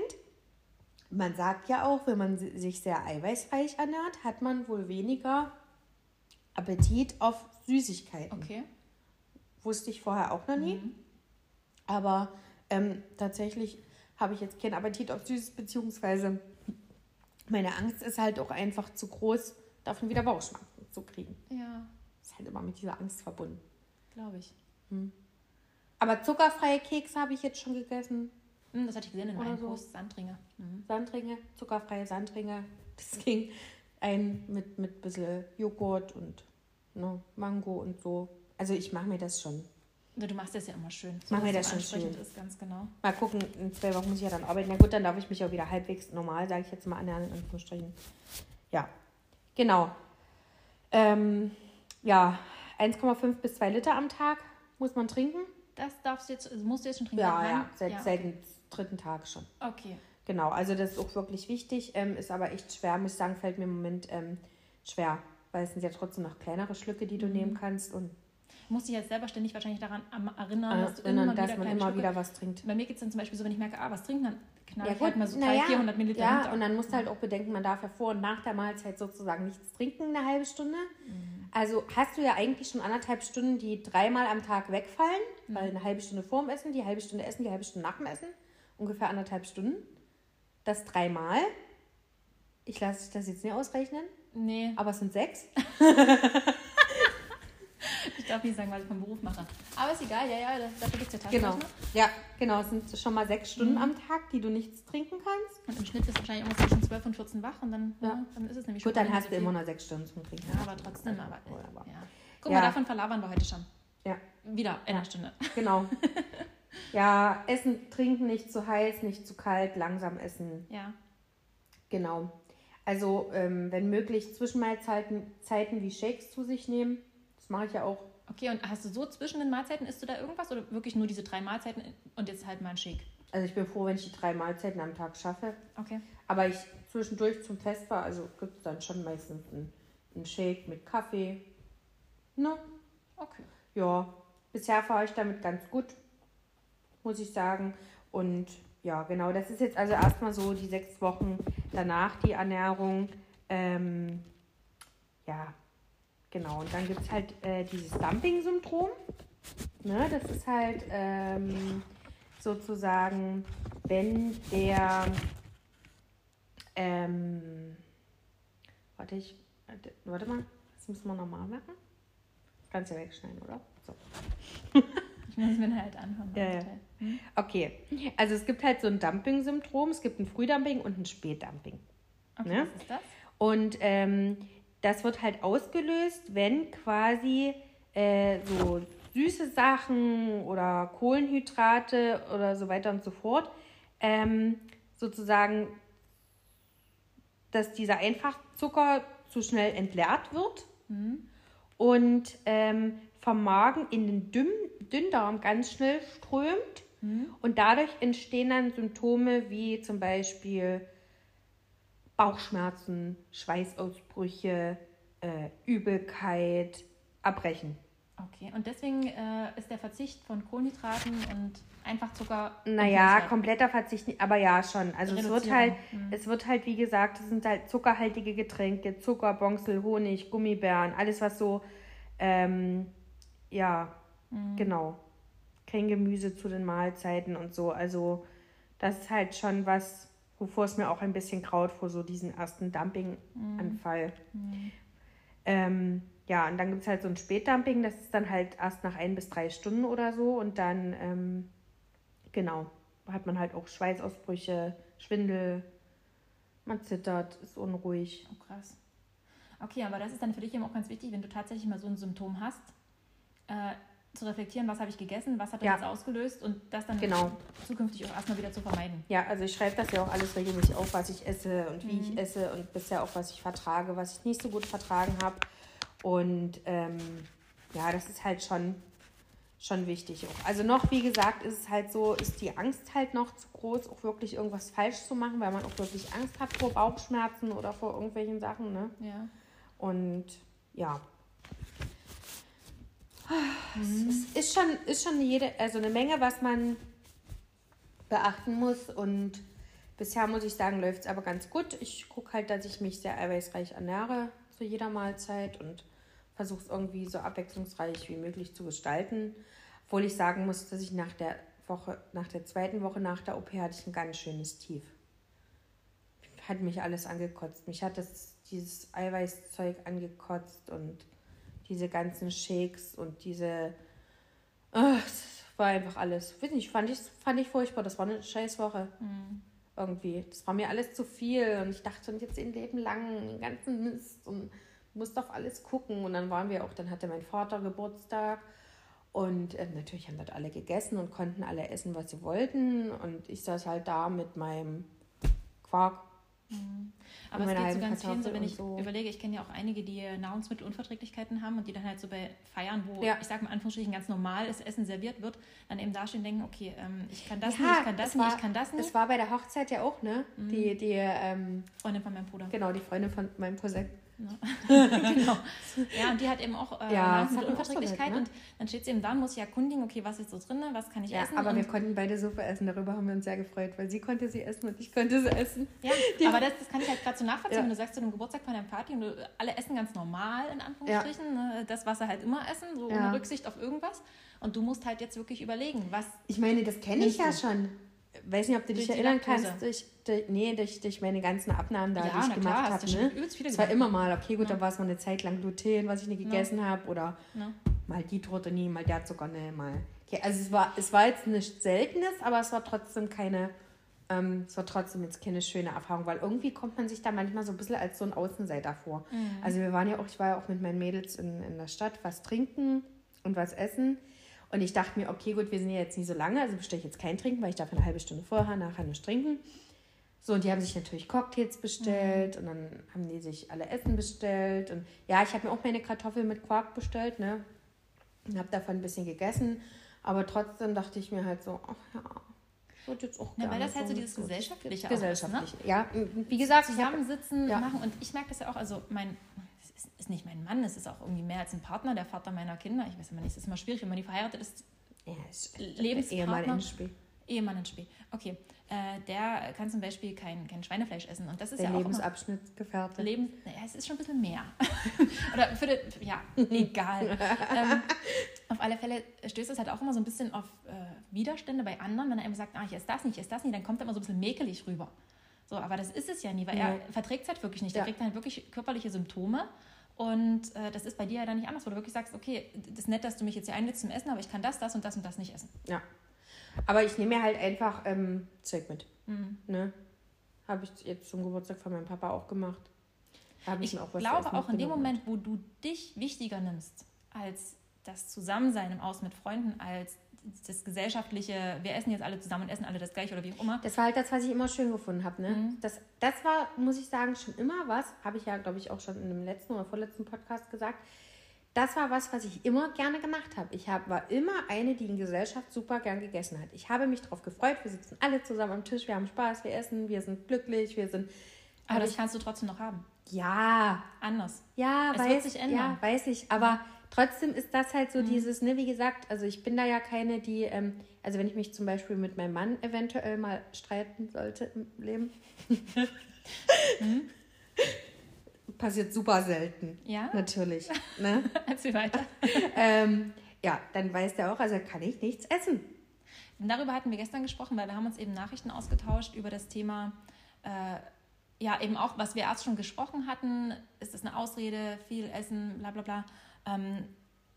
Man sagt ja auch, wenn man sich sehr eiweißreich ernährt, hat man wohl weniger Appetit auf Süßigkeiten. Okay. Wusste ich vorher auch noch nie. Mhm. Aber ähm, tatsächlich habe ich jetzt keinen Appetit auf Süßes, beziehungsweise meine Angst ist halt auch einfach zu groß, davon wieder Bauchschmerzen zu kriegen. Ja. Ist halt immer mit dieser Angst verbunden. Glaube ich. Hm. Aber zuckerfreie Kekse habe ich jetzt schon gegessen. Hm, das hatte ich gesehen in einem so. Post. Sandringe. Mhm. Sandringe, zuckerfreie Sandringe. Das *laughs* ging ein mit, mit ein bisschen Joghurt und ne, Mango und so. Also ich mache mir das schon. Du machst das ja immer schön. So, mach mir das schon schön. Ist, ganz genau. Mal gucken, in zwei Wochen muss ich ja dann arbeiten. Na gut, dann darf ich mich auch wieder halbwegs normal, sage ich jetzt mal, ernähren, in Anführungsstrichen. Ja, genau. Ähm, ja, 1,5 bis 2 Liter am Tag muss man trinken. Das darfst du jetzt, also musst du jetzt schon trinken? Ja, ja, seit, ja, okay. seit dem dritten Tag schon. Okay. Genau, also das ist auch wirklich wichtig, ähm, ist aber echt schwer, muss ich sagen, fällt mir im Moment ähm, schwer, weil es sind ja trotzdem noch kleinere Schlücke, die du mhm. nehmen kannst und muss dich jetzt selber ständig wahrscheinlich daran erinnern, dass, du immer, dass man immer wieder was trinkt. Bei mir geht es dann zum Beispiel so, wenn ich merke, ah, was trinken, dann knall ja, ich halt mal so 300, ja, 400 Milliliter Ja, runter. und dann musst du halt auch bedenken, man darf ja vor und nach der Mahlzeit sozusagen nichts trinken, eine halbe Stunde. Mhm. Also hast du ja eigentlich schon anderthalb Stunden, die dreimal am Tag wegfallen, mhm. weil eine halbe Stunde vor dem Essen, die halbe Stunde Essen, die halbe Stunde nach dem Essen, ungefähr anderthalb Stunden. Das dreimal. Ich lasse dich das jetzt nicht ausrechnen. Nee. Aber es sind sechs. *laughs* ich darf nicht sagen, was ich vom Beruf mache. Aber ist egal, ja, ja, dafür gibt es ja Genau. Ja, genau. Es sind schon mal sechs Stunden Mhm. am Tag, die du nichts trinken kannst. Und im Schnitt bist du wahrscheinlich immer zwischen 12 und 14 wach und dann, ja. Ja. dann ist es nämlich Gut, dann hast du immer noch sechs Stunden zum Trinken. Ja, aber trotzdem, aber. Ja. Guck mal, davon verlabern wir heute schon. Ja. Wieder in einer Stunde. Genau. *laughs* ja, essen, trinken nicht zu heiß, nicht zu kalt, langsam essen. Ja. Genau. Also, ähm, wenn möglich, Zwischenmahlzeiten Zeiten wie Shakes zu sich nehmen. Das mache ich ja auch. Okay, und hast du so zwischen den Mahlzeiten, isst du da irgendwas oder wirklich nur diese drei Mahlzeiten und jetzt halt mal ein Shake? Also, ich bin froh, wenn ich die drei Mahlzeiten am Tag schaffe. Okay. Aber ich zwischendurch zum Fest war, also gibt es dann schon meistens einen, einen Shake mit Kaffee. Ne? Okay. Ja, bisher fahre ich damit ganz gut, muss ich sagen. Und ja, genau, das ist jetzt also erstmal so die sechs Wochen danach die Ernährung. Ähm, ja, genau. Und dann gibt es halt äh, dieses Dumping-Syndrom. Ne, das ist halt ähm, sozusagen, wenn der, ähm, warte ich, warte, mal, das müssen wir nochmal machen. Kannst ja wegschneiden, oder? So. *laughs* Ich muss mir halt anhören. Ja, ja. Okay, also es gibt halt so ein Dumping-Syndrom, es gibt ein Frühdumping und ein Spätdumping. Okay, Ne? was ist das? Und ähm, das wird halt ausgelöst, wenn quasi äh, so süße Sachen oder Kohlenhydrate oder so weiter und so fort ähm, sozusagen, dass dieser Einfachzucker zu schnell entleert wird und ähm, vom Magen in den Dünn Dünndarm ganz schnell strömt. Und dadurch entstehen dann Symptome wie zum Beispiel Bauchschmerzen, Schweißausbrüche, äh, Übelkeit, Erbrechen. Okay, und deswegen äh, ist der Verzicht von Kohlenhydraten und Einfachzucker. Naja, empfehlenswert. kompletter Verzicht, aber ja schon. Also es wird halt, Mhm. es wird halt, wie gesagt, es sind halt zuckerhaltige Getränke, Zucker, Bonsel, Honig, Gummibären, alles was so, ähm, ja, Mhm. genau. Kein Gemüse zu den Mahlzeiten und so. Also das ist halt schon was, wovor es mir auch ein bisschen kraut vor so diesen ersten Dumping-Anfall. Mhm. Ähm, ja, und dann gibt es halt so ein Spätdumping, das ist dann halt erst nach ein bis drei Stunden oder so und dann, ähm, genau, hat man halt auch Schweißausbrüche, Schwindel, man zittert, ist unruhig. Oh, krass. Okay, aber das ist dann für dich eben auch ganz wichtig, wenn du tatsächlich mal so ein Symptom hast, äh, zu reflektieren, was habe ich gegessen, was hat das Ja. jetzt ausgelöst und das dann Genau. zukünftig auch erstmal wieder zu vermeiden. Ja, also ich schreibe das ja auch alles regelmäßig auf, was ich esse und wie Mhm. ich esse und bisher auch, was ich vertrage, was ich nicht so gut vertragen habe. Und ähm, ja, das ist halt schon, schon wichtig auch. Also noch, wie gesagt, ist es halt so, ist die Angst halt noch zu groß, auch wirklich irgendwas falsch zu machen, weil man auch wirklich Angst hat vor Bauchschmerzen oder vor irgendwelchen Sachen. Ne? Ja. Und ja. Es ist schon, ist schon jede, also eine Menge, was man beachten muss. Und bisher muss ich sagen, läuft es aber ganz gut. Ich gucke halt, dass ich mich sehr eiweißreich ernähre zu jeder Mahlzeit und versuche es irgendwie so abwechslungsreich wie möglich zu gestalten. Obwohl ich sagen muss, dass ich nach der Woche, nach der zweiten Woche nach der OP hatte ich ein ganz schönes Tief. Hat mich alles angekotzt. Mich hat das, dieses Eiweißzeug angekotzt und diese ganzen Shakes und diese. Ach, es war einfach alles. Weiß nicht, fand ich, fand ich furchtbar. Das war eine scheiß Woche. Mhm. Irgendwie. Das war mir alles zu viel. Und ich dachte, und jetzt ein Leben lang den ganzen Mist und muss auf alles gucken. Und dann waren wir auch, dann hatte mein Vater Geburtstag. Und äh, natürlich haben dort alle gegessen und konnten alle essen, was sie wollten. Und ich saß halt da mit meinem Quark. Aber Und es geht so ganz vielen so, wenn ich so. überlege, ich kenne ja auch einige, die Nahrungsmittelunverträglichkeiten haben und die dann halt so bei Feiern, wo Ja. ich sage mal Anführungsstrichen ganz normales Essen serviert wird, dann eben dastehen und denken, okay, ähm, ich kann das Ja, nicht, ich kann das es nicht, war- ich kann das nicht. Das war bei der Hochzeit ja auch, ne? Die, die, ähm, Freundin von meinem Bruder. genau, die Freundin von meinem Cousin. *laughs* genau. Ja, und die hat eben auch äh, Ja, auch so ne? und dann steht sie eben da muss sich erkundigen, okay, was ist so drin, was kann ich Ja, essen. aber und, wir konnten beide Suppe essen. Darüber haben wir uns sehr gefreut, weil sie konnte sie essen und ich konnte sie essen. ja, *laughs* aber das, das kann ich halt gerade so nachvollziehen, Ja. wenn du sagst, zu einem Geburtstag von einer Party und du, alle essen ganz normal, in Anführungsstrichen, ne, das, was sie halt immer essen, so Ja. ohne Rücksicht auf irgendwas. Und du musst halt jetzt wirklich überlegen, was Ich meine, das kenne ich ja schon. Weiß nicht, ob du dich erinnern Laktose. kannst, durch, durch, nee, durch, durch meine ganzen Abnahmen da, Ja, die ich gemacht habe. Ne? Es war immer mal, okay, gut, Ja. da war es mal eine Zeit lang Gluten, was ich nicht gegessen habe oder ne? mal die Torte nie, mal der Zucker ne, mal. Okay, also es war, es war jetzt nichts Seltenes, aber es war trotzdem keine, ähm, es war trotzdem jetzt keine schöne Erfahrung, weil irgendwie kommt man sich da manchmal so ein bisschen als so ein Außenseiter vor. Mhm. Also wir waren ja auch, ich war ja auch mit meinen Mädels in, in der Stadt, was trinken und was essen. Und ich dachte mir, okay, gut, wir sind ja jetzt nie so lange, also bestelle ich jetzt kein Trinken, weil ich darf eine halbe Stunde vorher, nachher nicht trinken. So, und die haben sich natürlich Cocktails bestellt mhm. und dann haben die sich alle Essen bestellt. Und ja, ich habe mir auch meine Kartoffeln mit Quark bestellt, ne? Und habe davon ein bisschen gegessen. Aber trotzdem dachte ich mir halt so, ach ja, wird jetzt auch ja, Weil das halt so dieses Gesellschaftliche Gesellschaftliche, ist, ne? ja. Wie gesagt, zusammensitzen, ja. machen. Und ich merke das ja auch, also mein, es ist, nicht mein Mann, es ist auch irgendwie mehr als ein Partner, der Vater meiner Kinder. Ich weiß immer nicht, es ist immer schwierig, wenn man die verheiratet ist. Ja, ist Lebenspartner. Ehemann ins Spiel. Ehemann ins Spiel. Okay. Äh, der kann zum Beispiel kein, kein Schweinefleisch essen. Und das ist der ja Lebensabschnittsgefährte. Lebens, naja, es ist schon ein bisschen mehr. *laughs* Oder für den, ja, *laughs* egal. ähm, auf alle Fälle stößt es halt auch immer so ein bisschen auf äh, Widerstände bei anderen, wenn er eben sagt, ah, ich esse das nicht, ich esse das nicht, dann kommt er immer so ein bisschen mäkelig rüber. So, aber das ist es ja nie, weil ja. er verträgt es halt wirklich nicht. Ja. Er kriegt halt wirklich körperliche Symptome. Und äh, das ist bei dir ja dann nicht anders, wo du wirklich sagst, okay, das ist nett, dass du mich jetzt hier einlädst zum Essen, aber ich kann das, das und das und das nicht essen. Ja, aber ich nehme mir halt einfach ähm, Zeug mit. Mhm. Ne? Habe ich jetzt zum Geburtstag von meinem Papa auch gemacht. Hab ich, ich auch glaube auch in dem Moment, wo du dich wichtiger nimmst als das Zusammensein im Aus mit Freunden, als das gesellschaftliche, wir essen jetzt alle zusammen und essen alle das gleiche oder wie auch immer. Das war halt das, was ich immer schön gefunden habe. Ne? Mhm. Das, das war, muss ich sagen, schon immer was, habe ich ja, glaube ich, auch schon in dem letzten oder vorletzten Podcast gesagt das war was, was ich immer gerne gemacht habe. Ich hab, war immer eine, die in Gesellschaft super gern gegessen hat. Ich habe mich darauf gefreut. Wir sitzen alle zusammen am Tisch, wir haben Spaß, wir essen, wir sind glücklich, wir sind. Aber das kannst du trotzdem noch haben. Ja. Anders. Ja, es weiß, wird sich ändern. Ja, weiß ich. Aber trotzdem ist das halt so mhm. dieses, ne, wie gesagt, also ich bin da ja keine, die, ähm, also wenn ich mich zum Beispiel mit meinem Mann eventuell mal streiten sollte im Leben. mhm *laughs* passiert super selten. Ja. Natürlich. Ne? *laughs* Erzähl weiter. *laughs* ähm, ja, dann weiß der auch, also kann ich nichts essen. darüber hatten wir gestern gesprochen, weil wir haben uns eben Nachrichten ausgetauscht über das Thema, äh, ja, eben auch, was wir erst schon gesprochen hatten, ist das eine Ausrede, viel Essen, bla bla bla. Ähm,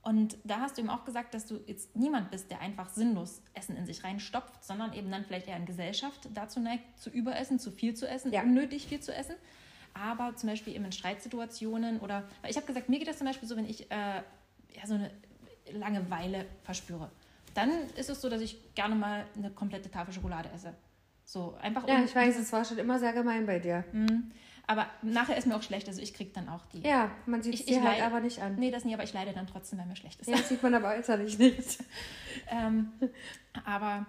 und da hast du eben auch gesagt, dass du jetzt niemand bist, der einfach sinnlos Essen in sich reinstopft, sondern eben dann vielleicht eher in Gesellschaft dazu neigt, zu überessen, zu viel zu essen, ja. unnötig viel zu essen aber zum Beispiel eben in Streitsituationen oder, weil ich habe gesagt, mir geht das zum Beispiel so, wenn ich äh, ja, so eine Langeweile verspüre. Dann ist es so, dass ich gerne mal eine komplette Tafel Schokolade esse. So einfach. Ja, ich weiß, es war schon immer sehr gemein bei dir. Mhm. Aber nachher ist mir auch schlecht, also ich kriege dann auch die. Ja, man sieht es halt aber nicht an. Nee, das nie, aber ich leide dann trotzdem, wenn mir schlecht ist. Ja, das sieht man aber äußerlich nicht. *laughs* ähm, aber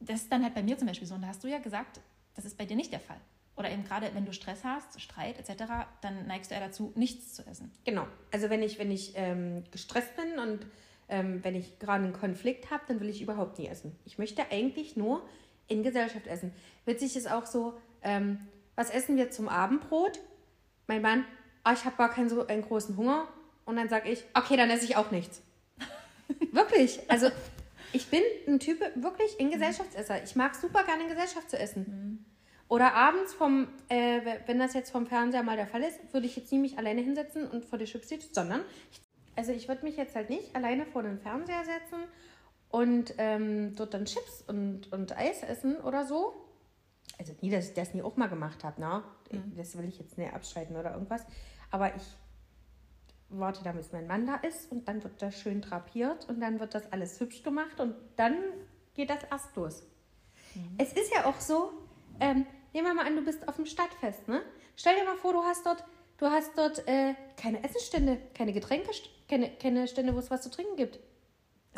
das ist dann halt bei mir zum Beispiel so. Und da hast du ja gesagt, das ist bei dir nicht der Fall. Oder eben gerade, wenn du Stress hast, Streit etc., dann neigst du eher dazu, nichts zu essen. Genau. Also wenn ich, wenn ich ähm, gestresst bin und ähm, wenn ich gerade einen Konflikt habe, dann will ich überhaupt nie essen. Ich möchte eigentlich nur in Gesellschaft essen. Witzig ist auch so, ähm, was essen wir zum Abendbrot? Mein Mann, oh, ich habe gar keinen so einen großen Hunger. Und dann sage ich, okay, dann esse ich auch nichts. *laughs* wirklich. Also ich bin ein Typ wirklich in Gesellschaftsesser. Ich mag super gerne in Gesellschaft zu essen. Mhm. Oder abends, vom, äh, wenn das jetzt vom Fernseher mal der Fall ist, würde ich jetzt nie mich alleine hinsetzen und vor die Chips sitzen, sondern ich, also ich würde mich jetzt halt nicht alleine vor den Fernseher setzen und ähm, dort dann Chips und, und Eis essen oder so. Also nie, dass ich das nie auch mal gemacht habe, ne? Mhm. Das will ich jetzt nicht abschalten oder irgendwas. Aber ich warte da, bis mein Mann da ist und dann wird das schön drapiert und dann wird das alles hübsch gemacht und dann geht das erst los. Mhm. Es ist ja auch so, ähm, Nehmen wir mal an, du bist auf dem Stadtfest, ne? Stell dir mal vor, du hast dort, du hast dort äh, keine Essensstände, keine Getränke, keine, keine Stände, wo es was zu trinken gibt.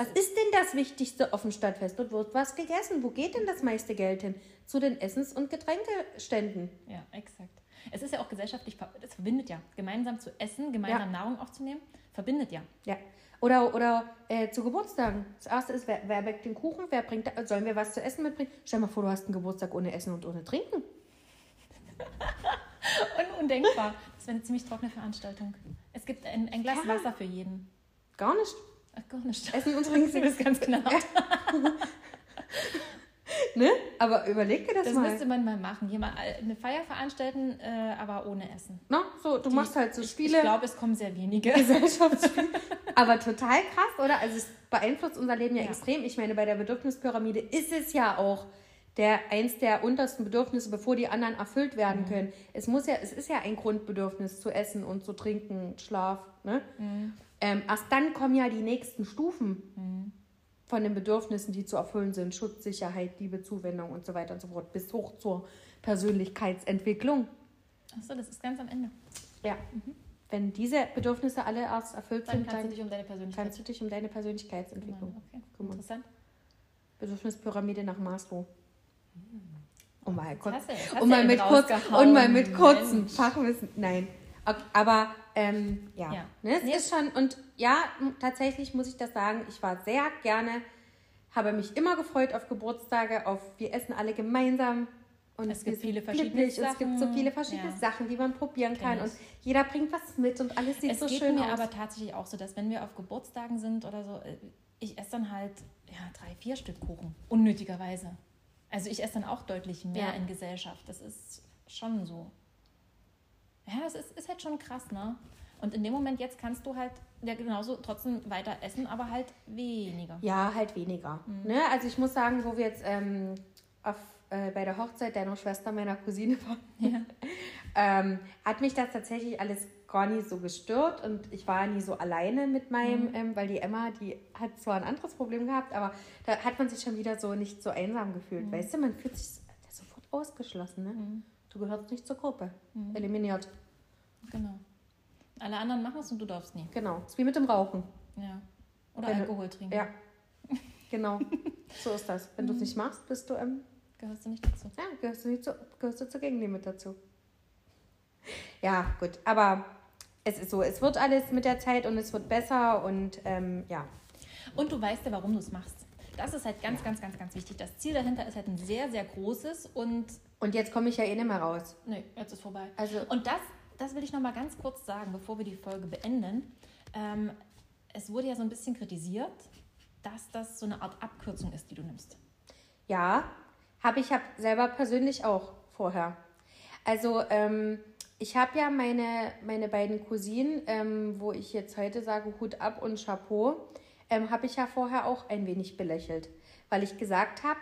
Was ist denn das Wichtigste auf dem Stadtfest? Dort wird was gegessen. Wo geht denn das meiste Geld hin? Zu den Essens- und Getränkeständen. Ja, exakt. Es ist ja auch gesellschaftlich, es verbindet ja. Gemeinsam zu essen, gemeinsam ja. Nahrung aufzunehmen, verbindet ja. Ja. Oder, oder äh, zu Geburtstagen. Das erste ist, wer, wer backt den Kuchen? Wer bringt, sollen wir was zu essen mitbringen? Stell dir mal vor, du hast einen Geburtstag ohne Essen und ohne Trinken. *laughs* und undenkbar. Das wäre eine ziemlich trockene Veranstaltung. Es gibt ein, ein Glas ja. Wasser für jeden. Gar nicht. Ach, gar nicht. Essen und Trinken ist ganz knapp. Ja. *laughs* ne? Aber überleg dir das, Das mal. müsste man mal machen. Hier mal eine Feier veranstalten, äh, aber ohne Essen. Na, so, du Die- machst halt so ich, Spiele. Ich glaube, es kommen sehr wenige. Gesellschaftsspiel. *laughs* Aber total krass, oder? Also es beeinflusst unser Leben ja, Ja. extrem. Ich meine, bei der Bedürfnispyramide ist es ja auch der eins der untersten Bedürfnisse, bevor die anderen erfüllt werden können. Es muss ja, es ist ja ein Grundbedürfnis zu essen und zu trinken, Schlaf. Ne? Ähm, erst dann kommen ja die nächsten Stufen von den Bedürfnissen, die zu erfüllen sind: Schutz, Sicherheit, Liebe, Zuwendung und so weiter und so fort, bis hoch zur Persönlichkeitsentwicklung. Achso, das ist ganz am Ende. Ja. Wenn diese Bedürfnisse alle erst erfüllt Dann sind, kannst dann du dich um deine Persönlichkeit kannst du dich um deine kümmern. Persönlichkeitsentwicklung. Okay, kümmern. interessant. Bedürfnispyramide nach Maslow. Um mal kurz, hast du- jetzt hast um du mal mit kurz, und mal mit kurzem. Fachwissen. Nein. Aber ähm, ja, Ja. Ne, es Nee. ist schon und ja, tatsächlich muss ich das sagen. Ich war sehr gerne, habe mich immer gefreut auf Geburtstage, auf wir essen alle gemeinsam. Und Es gibt viele verschiedene glücklich. Es gibt so Sachen. viele verschiedene Ja. Sachen, die man probieren kann. Und jeder bringt was mit und alles sieht Es so geht schön mir aus. aber tatsächlich auch so, dass wenn wir auf Geburtstagen sind oder so, äh, ich esse dann halt ja, drei, vier Stück Kuchen. Unnötigerweise. Also ich esse dann auch deutlich mehr Ja. in Gesellschaft. Das ist schon so. Ja, es ist, ist halt schon krass, ne? Und in dem Moment jetzt kannst du halt ja genauso trotzdem weiter essen, aber halt weniger. Ja, halt weniger. Mhm. Ne? Also ich muss sagen, wo wir jetzt ähm, auf, äh, bei der Hochzeit deiner Schwester, meiner Cousine waren, Ja. *laughs* ähm, hat mich das tatsächlich alles gar nicht so gestört und ich war nie so alleine mit meinem, Mhm. ähm, weil die Emma, die hat zwar ein anderes Problem gehabt, aber da hat man sich schon wieder so nicht so einsam gefühlt. Mhm. Weißt du, man fühlt sich sofort ausgeschlossen. Ne? Du gehörst nicht zur Gruppe. Eliminiert. Genau. Alle anderen machen es und du darfst nie. Genau. Ist wie mit dem Rauchen. Ja. Oder Wenn du- Alkohol trinken. Ja. *laughs* Genau. so ist das. Wenn du es nicht machst, bist du ähm, Gehörst du nicht dazu. Ja, gehörst du, nicht zu, gehörst du zur mit dazu. Ja, gut, aber es ist so, es wird alles mit der Zeit und es wird besser und ähm, ja. Und du weißt ja, warum du es machst. Das ist halt ganz, ganz, ganz, ganz wichtig. Das Ziel dahinter ist halt ein sehr, sehr großes und Und jetzt komme ich ja eh nicht mehr raus. nee, jetzt ist vorbei. Also, Und das, das will ich noch mal ganz kurz sagen, bevor wir die Folge beenden. Ähm, es wurde ja so ein bisschen kritisiert, dass das so eine Art Abkürzung ist, die du nimmst. ja, habe ich hab selber persönlich auch vorher. Also, ähm, ich habe ja meine, meine beiden Cousinen, ähm, wo ich jetzt heute sage Hut ab und Chapeau, ähm, habe ich ja vorher auch ein wenig belächelt, weil ich gesagt habe,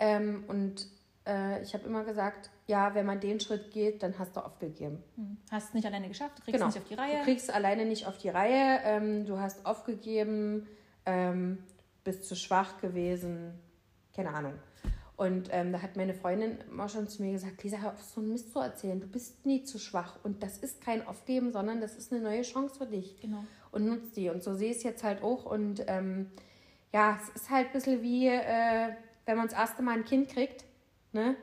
ähm, und äh, ich habe immer gesagt, ja, wenn man den Schritt geht, dann hast du aufgegeben. Hm. Hast es nicht alleine geschafft, du kriegst Genau. es nicht auf die Reihe. Du kriegst alleine nicht auf die Reihe, ähm, du hast aufgegeben, ähm, bist zu schwach gewesen, keine Ahnung. Und ähm, da hat meine Freundin immer schon zu mir gesagt, Lisa, hör auf, so einen Mist zu erzählen. Du bist nie zu schwach. Und das ist kein Aufgeben, sondern das ist eine neue Chance für dich. Genau. Und nutzt die. Und so sehe ich es jetzt halt auch. Und ähm, ja, es ist halt ein bisschen wie, äh, wenn man das erste Mal ein Kind kriegt. Ne?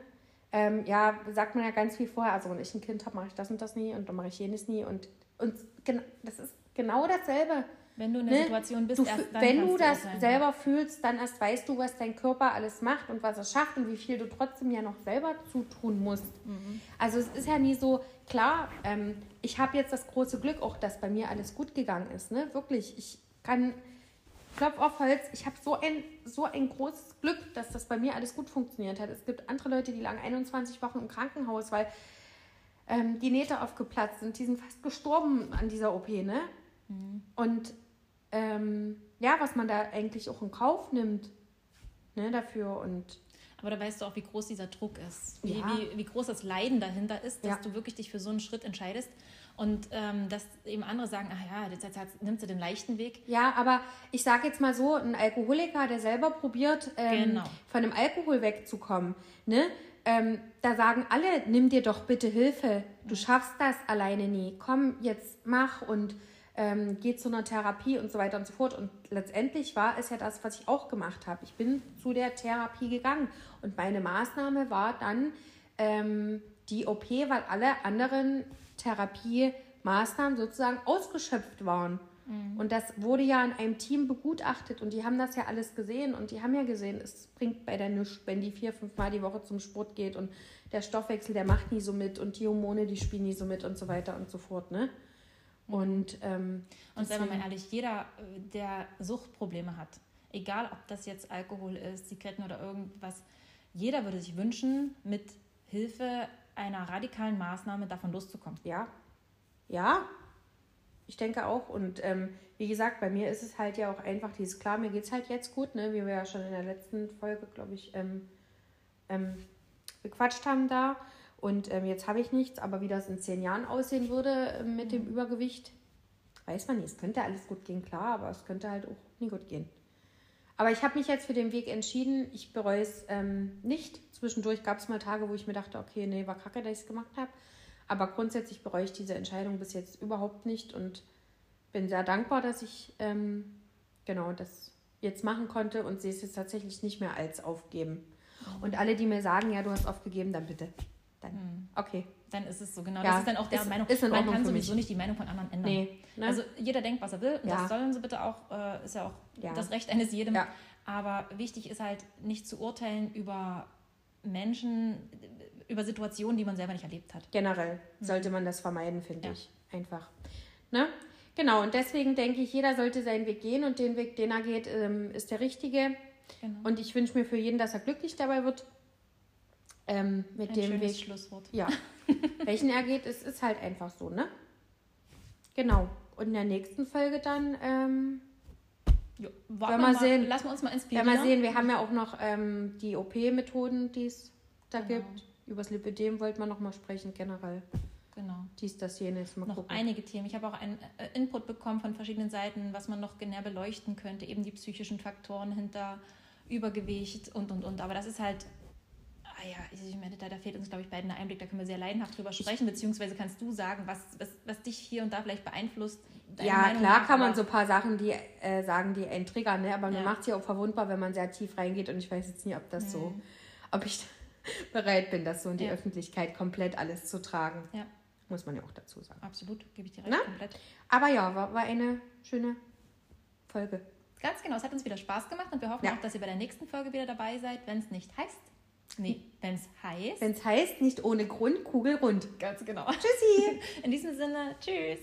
Ähm, ja, sagt man ja ganz viel vorher. Also, wenn ich ein Kind habe, mache ich das und das nie. Und dann mache ich jenes nie. Und, und das ist genau dasselbe. Wenn du in der Ne? Situation bist, Du, erst dann wenn du das urteilen. selber fühlst, dann erst weißt du, was dein Körper alles macht und was er schafft und wie viel du trotzdem ja noch selber zutun musst. Mhm. Also es ist ja nie so, klar, ähm, ich habe jetzt das große Glück auch, dass bei mir alles gut gegangen ist. Ne? Wirklich, ich kann, Klopf auf Holz, ich habe so ein, so ein großes Glück, dass das bei mir alles gut funktioniert hat. Es gibt andere Leute, die lagen 21 Wochen im Krankenhaus, weil ähm, die Nähte aufgeplatzt sind. Die sind fast gestorben an dieser OP, ne? Und ähm, ja, was man da eigentlich auch in Kauf nimmt ne, dafür und Aber da weißt du auch, wie groß dieser Druck ist, wie, Ja. wie, wie groß das Leiden dahinter ist, dass Ja. du wirklich dich für so einen Schritt entscheidest. Und ähm, dass eben andere sagen, ach ja, jetzt, jetzt, nimmst du den leichten Weg. Ja, aber ich sage jetzt mal so, ein Alkoholiker, der selber probiert, ähm, Genau. von dem Alkohol wegzukommen, ne? Ähm, da sagen alle, nimm dir doch bitte Hilfe. Du schaffst das alleine nie. Komm, jetzt mach und ähm, geh zu einer Therapie und so weiter und so fort. Und letztendlich war es ja das, was ich auch gemacht habe. Ich bin zu der Therapie gegangen und meine Maßnahme war dann ähm, die OP, weil alle anderen Therapiemaßnahmen sozusagen ausgeschöpft waren. Und das wurde ja in einem Team begutachtet und die haben das ja alles gesehen und die haben ja gesehen, es bringt bei der nichts, wenn die vier, fünf Mal die Woche zum Sport geht und der Stoffwechsel, der macht nie so mit und die Hormone, die spielen nie so mit und so weiter und so fort, ne? Und, ähm, Und seien wir mal ehrlich, jeder, äh, der Suchtprobleme hat, egal ob das jetzt Alkohol ist, Zigaretten oder irgendwas, jeder würde sich wünschen, mit Hilfe einer radikalen Maßnahme davon loszukommen. Ja, ja, ich denke auch. Und ähm, wie gesagt, bei mir ist es halt ja auch einfach dieses, klar, mir geht es halt jetzt gut, ne? wie wir ja schon in der letzten Folge, glaube ich, ähm, ähm, bequatscht haben da. Und ähm, jetzt habe ich nichts, aber wie das in zehn Jahren aussehen würde äh, mit dem Übergewicht, weiß man nicht. Es könnte alles gut gehen, klar, aber es könnte halt auch nie gut gehen. Aber ich habe mich jetzt für den Weg entschieden. Ich bereue es ähm, nicht. Zwischendurch gab es mal Tage, wo ich mir dachte, okay, nee, war kacke, dass ich es gemacht habe. Aber grundsätzlich bereue ich diese Entscheidung bis jetzt überhaupt nicht und bin sehr dankbar, dass ich ähm, genau das jetzt machen konnte und sehe es jetzt tatsächlich nicht mehr als aufgeben. Und alle, die mir sagen, ja, du hast aufgegeben, dann bitte. Dann, Hm. okay. Dann ist es so, genau. Ja, das ist dann auch der ist- Meinung. ist in Man Ordnung kann sowieso nicht die Meinung von anderen ändern. Nee, ne? Also jeder denkt, was er will. Und Ja. das sollen sie bitte auch, äh, ist ja auch Ja. das Recht eines jedem. Aber wichtig ist halt nicht zu urteilen über Menschen, über Situationen, die man selber nicht erlebt hat. Generell sollte man das vermeiden, finde ich. Einfach. Ne? Genau, und deswegen denke ich, jeder sollte seinen Weg gehen und den Weg, den er geht, ähm, ist der richtige. Genau. Und ich wünsche mir für jeden, dass er glücklich dabei wird. Ähm, mit Ein dem schönes Weg. Schlusswort. Ja. *laughs* Welchen er geht, ist, ist halt einfach so, ne? Genau. Und in der nächsten Folge dann, ähm, Jo, wir mal, sehen. Lassen wir uns mal inspirieren. mal sehen, wir haben ja auch noch ähm, die OP-Methoden, die es da Genau. gibt. Über das Lipidem wollten wir noch mal sprechen, generell. Genau. Dies, das, jenes, mal noch gucken. einige Themen. Ich habe auch einen äh, Input bekommen von verschiedenen Seiten, was man noch näher beleuchten könnte, eben die psychischen Faktoren hinter Übergewicht und und und. Aber das ist halt, ja, ich meine, da, da fehlt uns, glaube ich, beiden der Einblick, da können wir sehr leidenhaft drüber sprechen, beziehungsweise kannst du sagen, was, was, was dich hier und da vielleicht beeinflusst. deine Ja, Meinung klar kann man so ein paar Sachen, die äh, sagen, die einen triggern, ne? aber Ja. macht es ja auch verwundbar, wenn man sehr tief reingeht und ich weiß jetzt nicht, ob das so, Mhm. ob ich *laughs* bereit bin, das so in die Ja. Öffentlichkeit komplett alles zu tragen. Ja. Muss man ja auch dazu sagen. Absolut, gebe ich dir recht, Na? komplett. Aber ja, war, war eine schöne Folge. Ganz genau, es hat uns wieder Spaß gemacht und wir hoffen Ja. auch, dass ihr bei der nächsten Folge wieder dabei seid, wenn es nicht heißt. Nee, wenn es heißt. Wenn es heißt, nicht ohne Grund, kugelrund. Ganz genau. Tschüssi! *laughs* In diesem Sinne, tschüss.